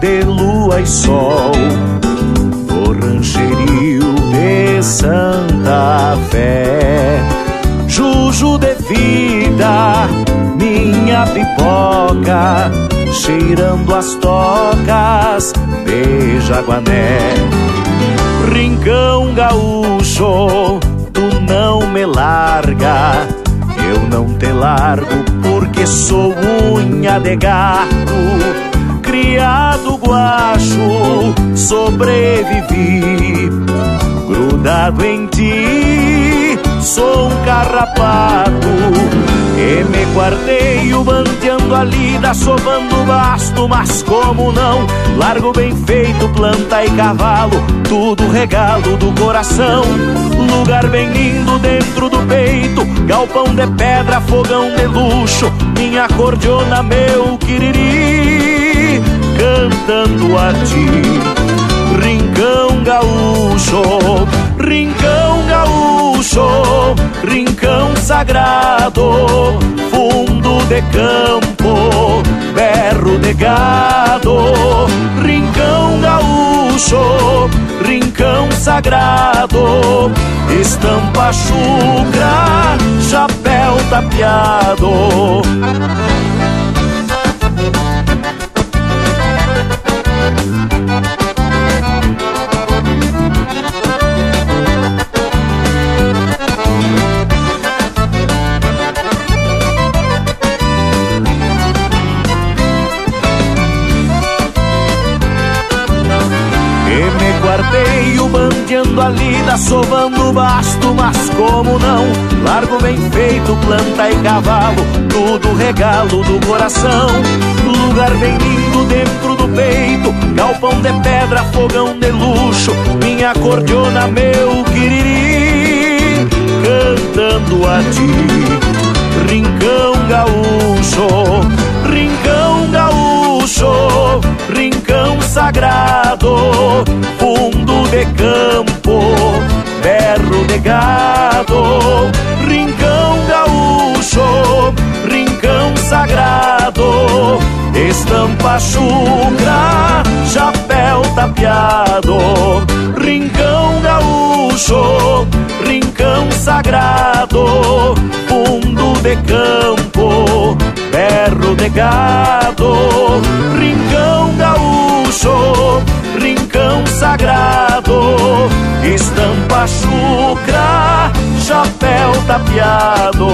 de lua e sol do rancherio de Santa Fé. Juju de vida, minha pipoca, cheirando as tocas de Jaguané. Rincão gaúcho, tu não me larga, eu não te largo porque sou unha de gato criado guacho, sobrevivi grudado em ti. Sou um carrapato e me guardeio banteando a lida, sovando o basto, mas como não, largo bem feito, planta e cavalo, tudo regalo do coração. Lugar bem lindo dentro do peito, galpão de pedra, fogão de luxo, minha cordiona, meu quiriri, cantando a ti. Rincão gaúcho, rincão gaúcho, rincão sagrado, fundo de campo, berro de gado, rincão gaúcho, rincão sagrado, estampa chucra, chapéu tapeado. Bandeando a lida, sovando o basto, mas como não, largo bem feito, planta e cavalo, tudo regalo do coração. Lugar bem lindo dentro do peito, galpão de pedra, fogão de luxo, minha cordiona, meu quiriri, cantando a ti. Rincão gaúcho, sagrado, fundo de campo, berro de gado, rincão gaúcho, rincão sagrado, estampa chucra, chapéu tapeado, rincão gaúcho, rincão sagrado, fundo de campo, berro de gado, rincão gaúcho, rincão sagrado, estampa chucra, chapéu tapeado.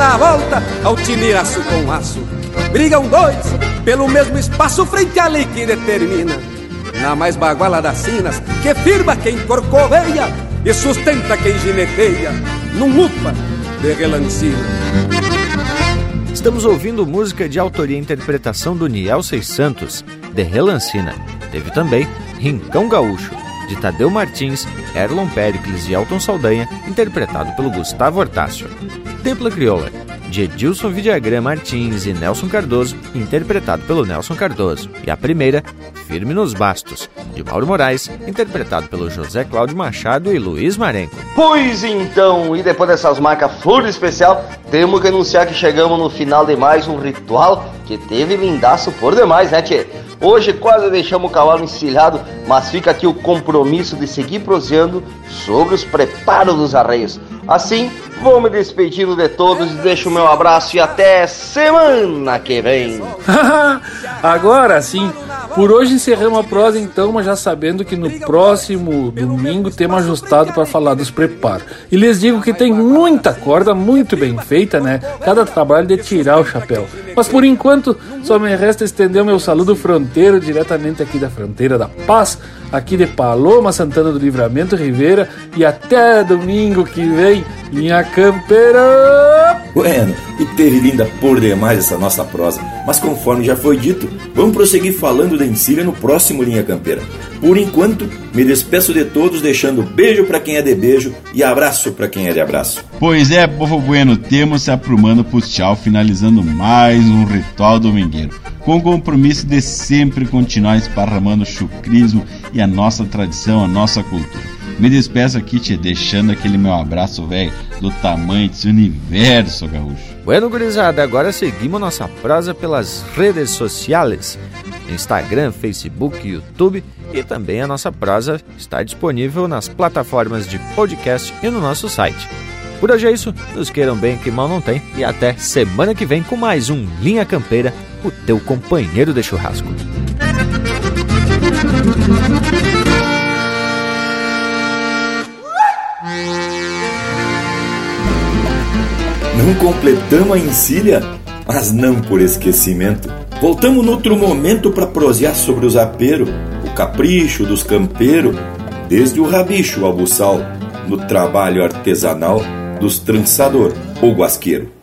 Na volta, ao timiraço com aço. Brigam dois pelo mesmo espaço frente à lei que determina. Na mais baguala das sinas, que firma quem corcoveia e sustenta quem gineteia, num lupa de relancina. Estamos ouvindo música de autoria e interpretação do Niel Seis Santos, de Relancina. Teve também Rincão Gaúcho, de Tadeu Martins, Erlon Pericles e Elton Saldanha, interpretado pelo Gustavo Hortácio. Templa Crioula, de Edilson Vidagrã Martins e Nelson Cardoso, interpretado pelo Nelson Cardoso. E a primeira, Firme nos Bastos, de Mauro Moraes, interpretado pelo José Cláudio Machado e Luiz Marenco. Pois então, e depois dessas marcas flor especial, temos que anunciar que chegamos no final de mais um ritual que teve lindaço por demais, né, tchê? Hoje quase deixamos o cavalo encilhado, mas fica aqui o compromisso de seguir proseando sobre os preparos dos arreios. Assim, vou me despedindo de todos e deixo o meu abraço e até semana que vem. Agora sim, por hoje encerramos a prosa então, mas já sabendo que no próximo domingo temos ajustado para falar dos preparos. E lhes digo que tem muita corda muito bem feita, né? Cada trabalho de tirar o chapéu. Mas por enquanto, só me resta estender o meu saludo fronteiro diretamente aqui da fronteira da Paz, aqui de Paloma, Santana do Livramento, Ribeira, e até domingo que vem, linha campeira! Bueno, e teve linda por demais essa nossa prosa, mas conforme já foi dito, vamos prosseguir falando da encilha no próximo Linha Campeira. Por enquanto, me despeço de todos, deixando beijo para quem é de beijo e abraço para quem é de abraço. Pois é, povo bueno, temos se aprumando pro tchau, finalizando mais um ritual domingueiro, com o compromisso de sempre continuar esparramando o chucrismo e a nossa tradição, a nossa cultura. Me despeço aqui, te deixando aquele meu abraço, velho, do tamanho desse universo, gaúcho. Bueno, gurizada, agora seguimos nossa prosa pelas redes sociais. Instagram, Facebook, YouTube e também a nossa prosa está disponível nas plataformas de podcast e no nosso site. Por hoje é isso, nos queiram bem que mal não tem e até semana que vem com mais um Linha Campeira, o teu companheiro de churrasco. Completamos a encilha, mas não por esquecimento. Voltamos noutro momento para prosear sobre os aperos, o capricho dos campeiros, desde o rabicho ao buçal, no trabalho artesanal dos trançador ou guasqueiro.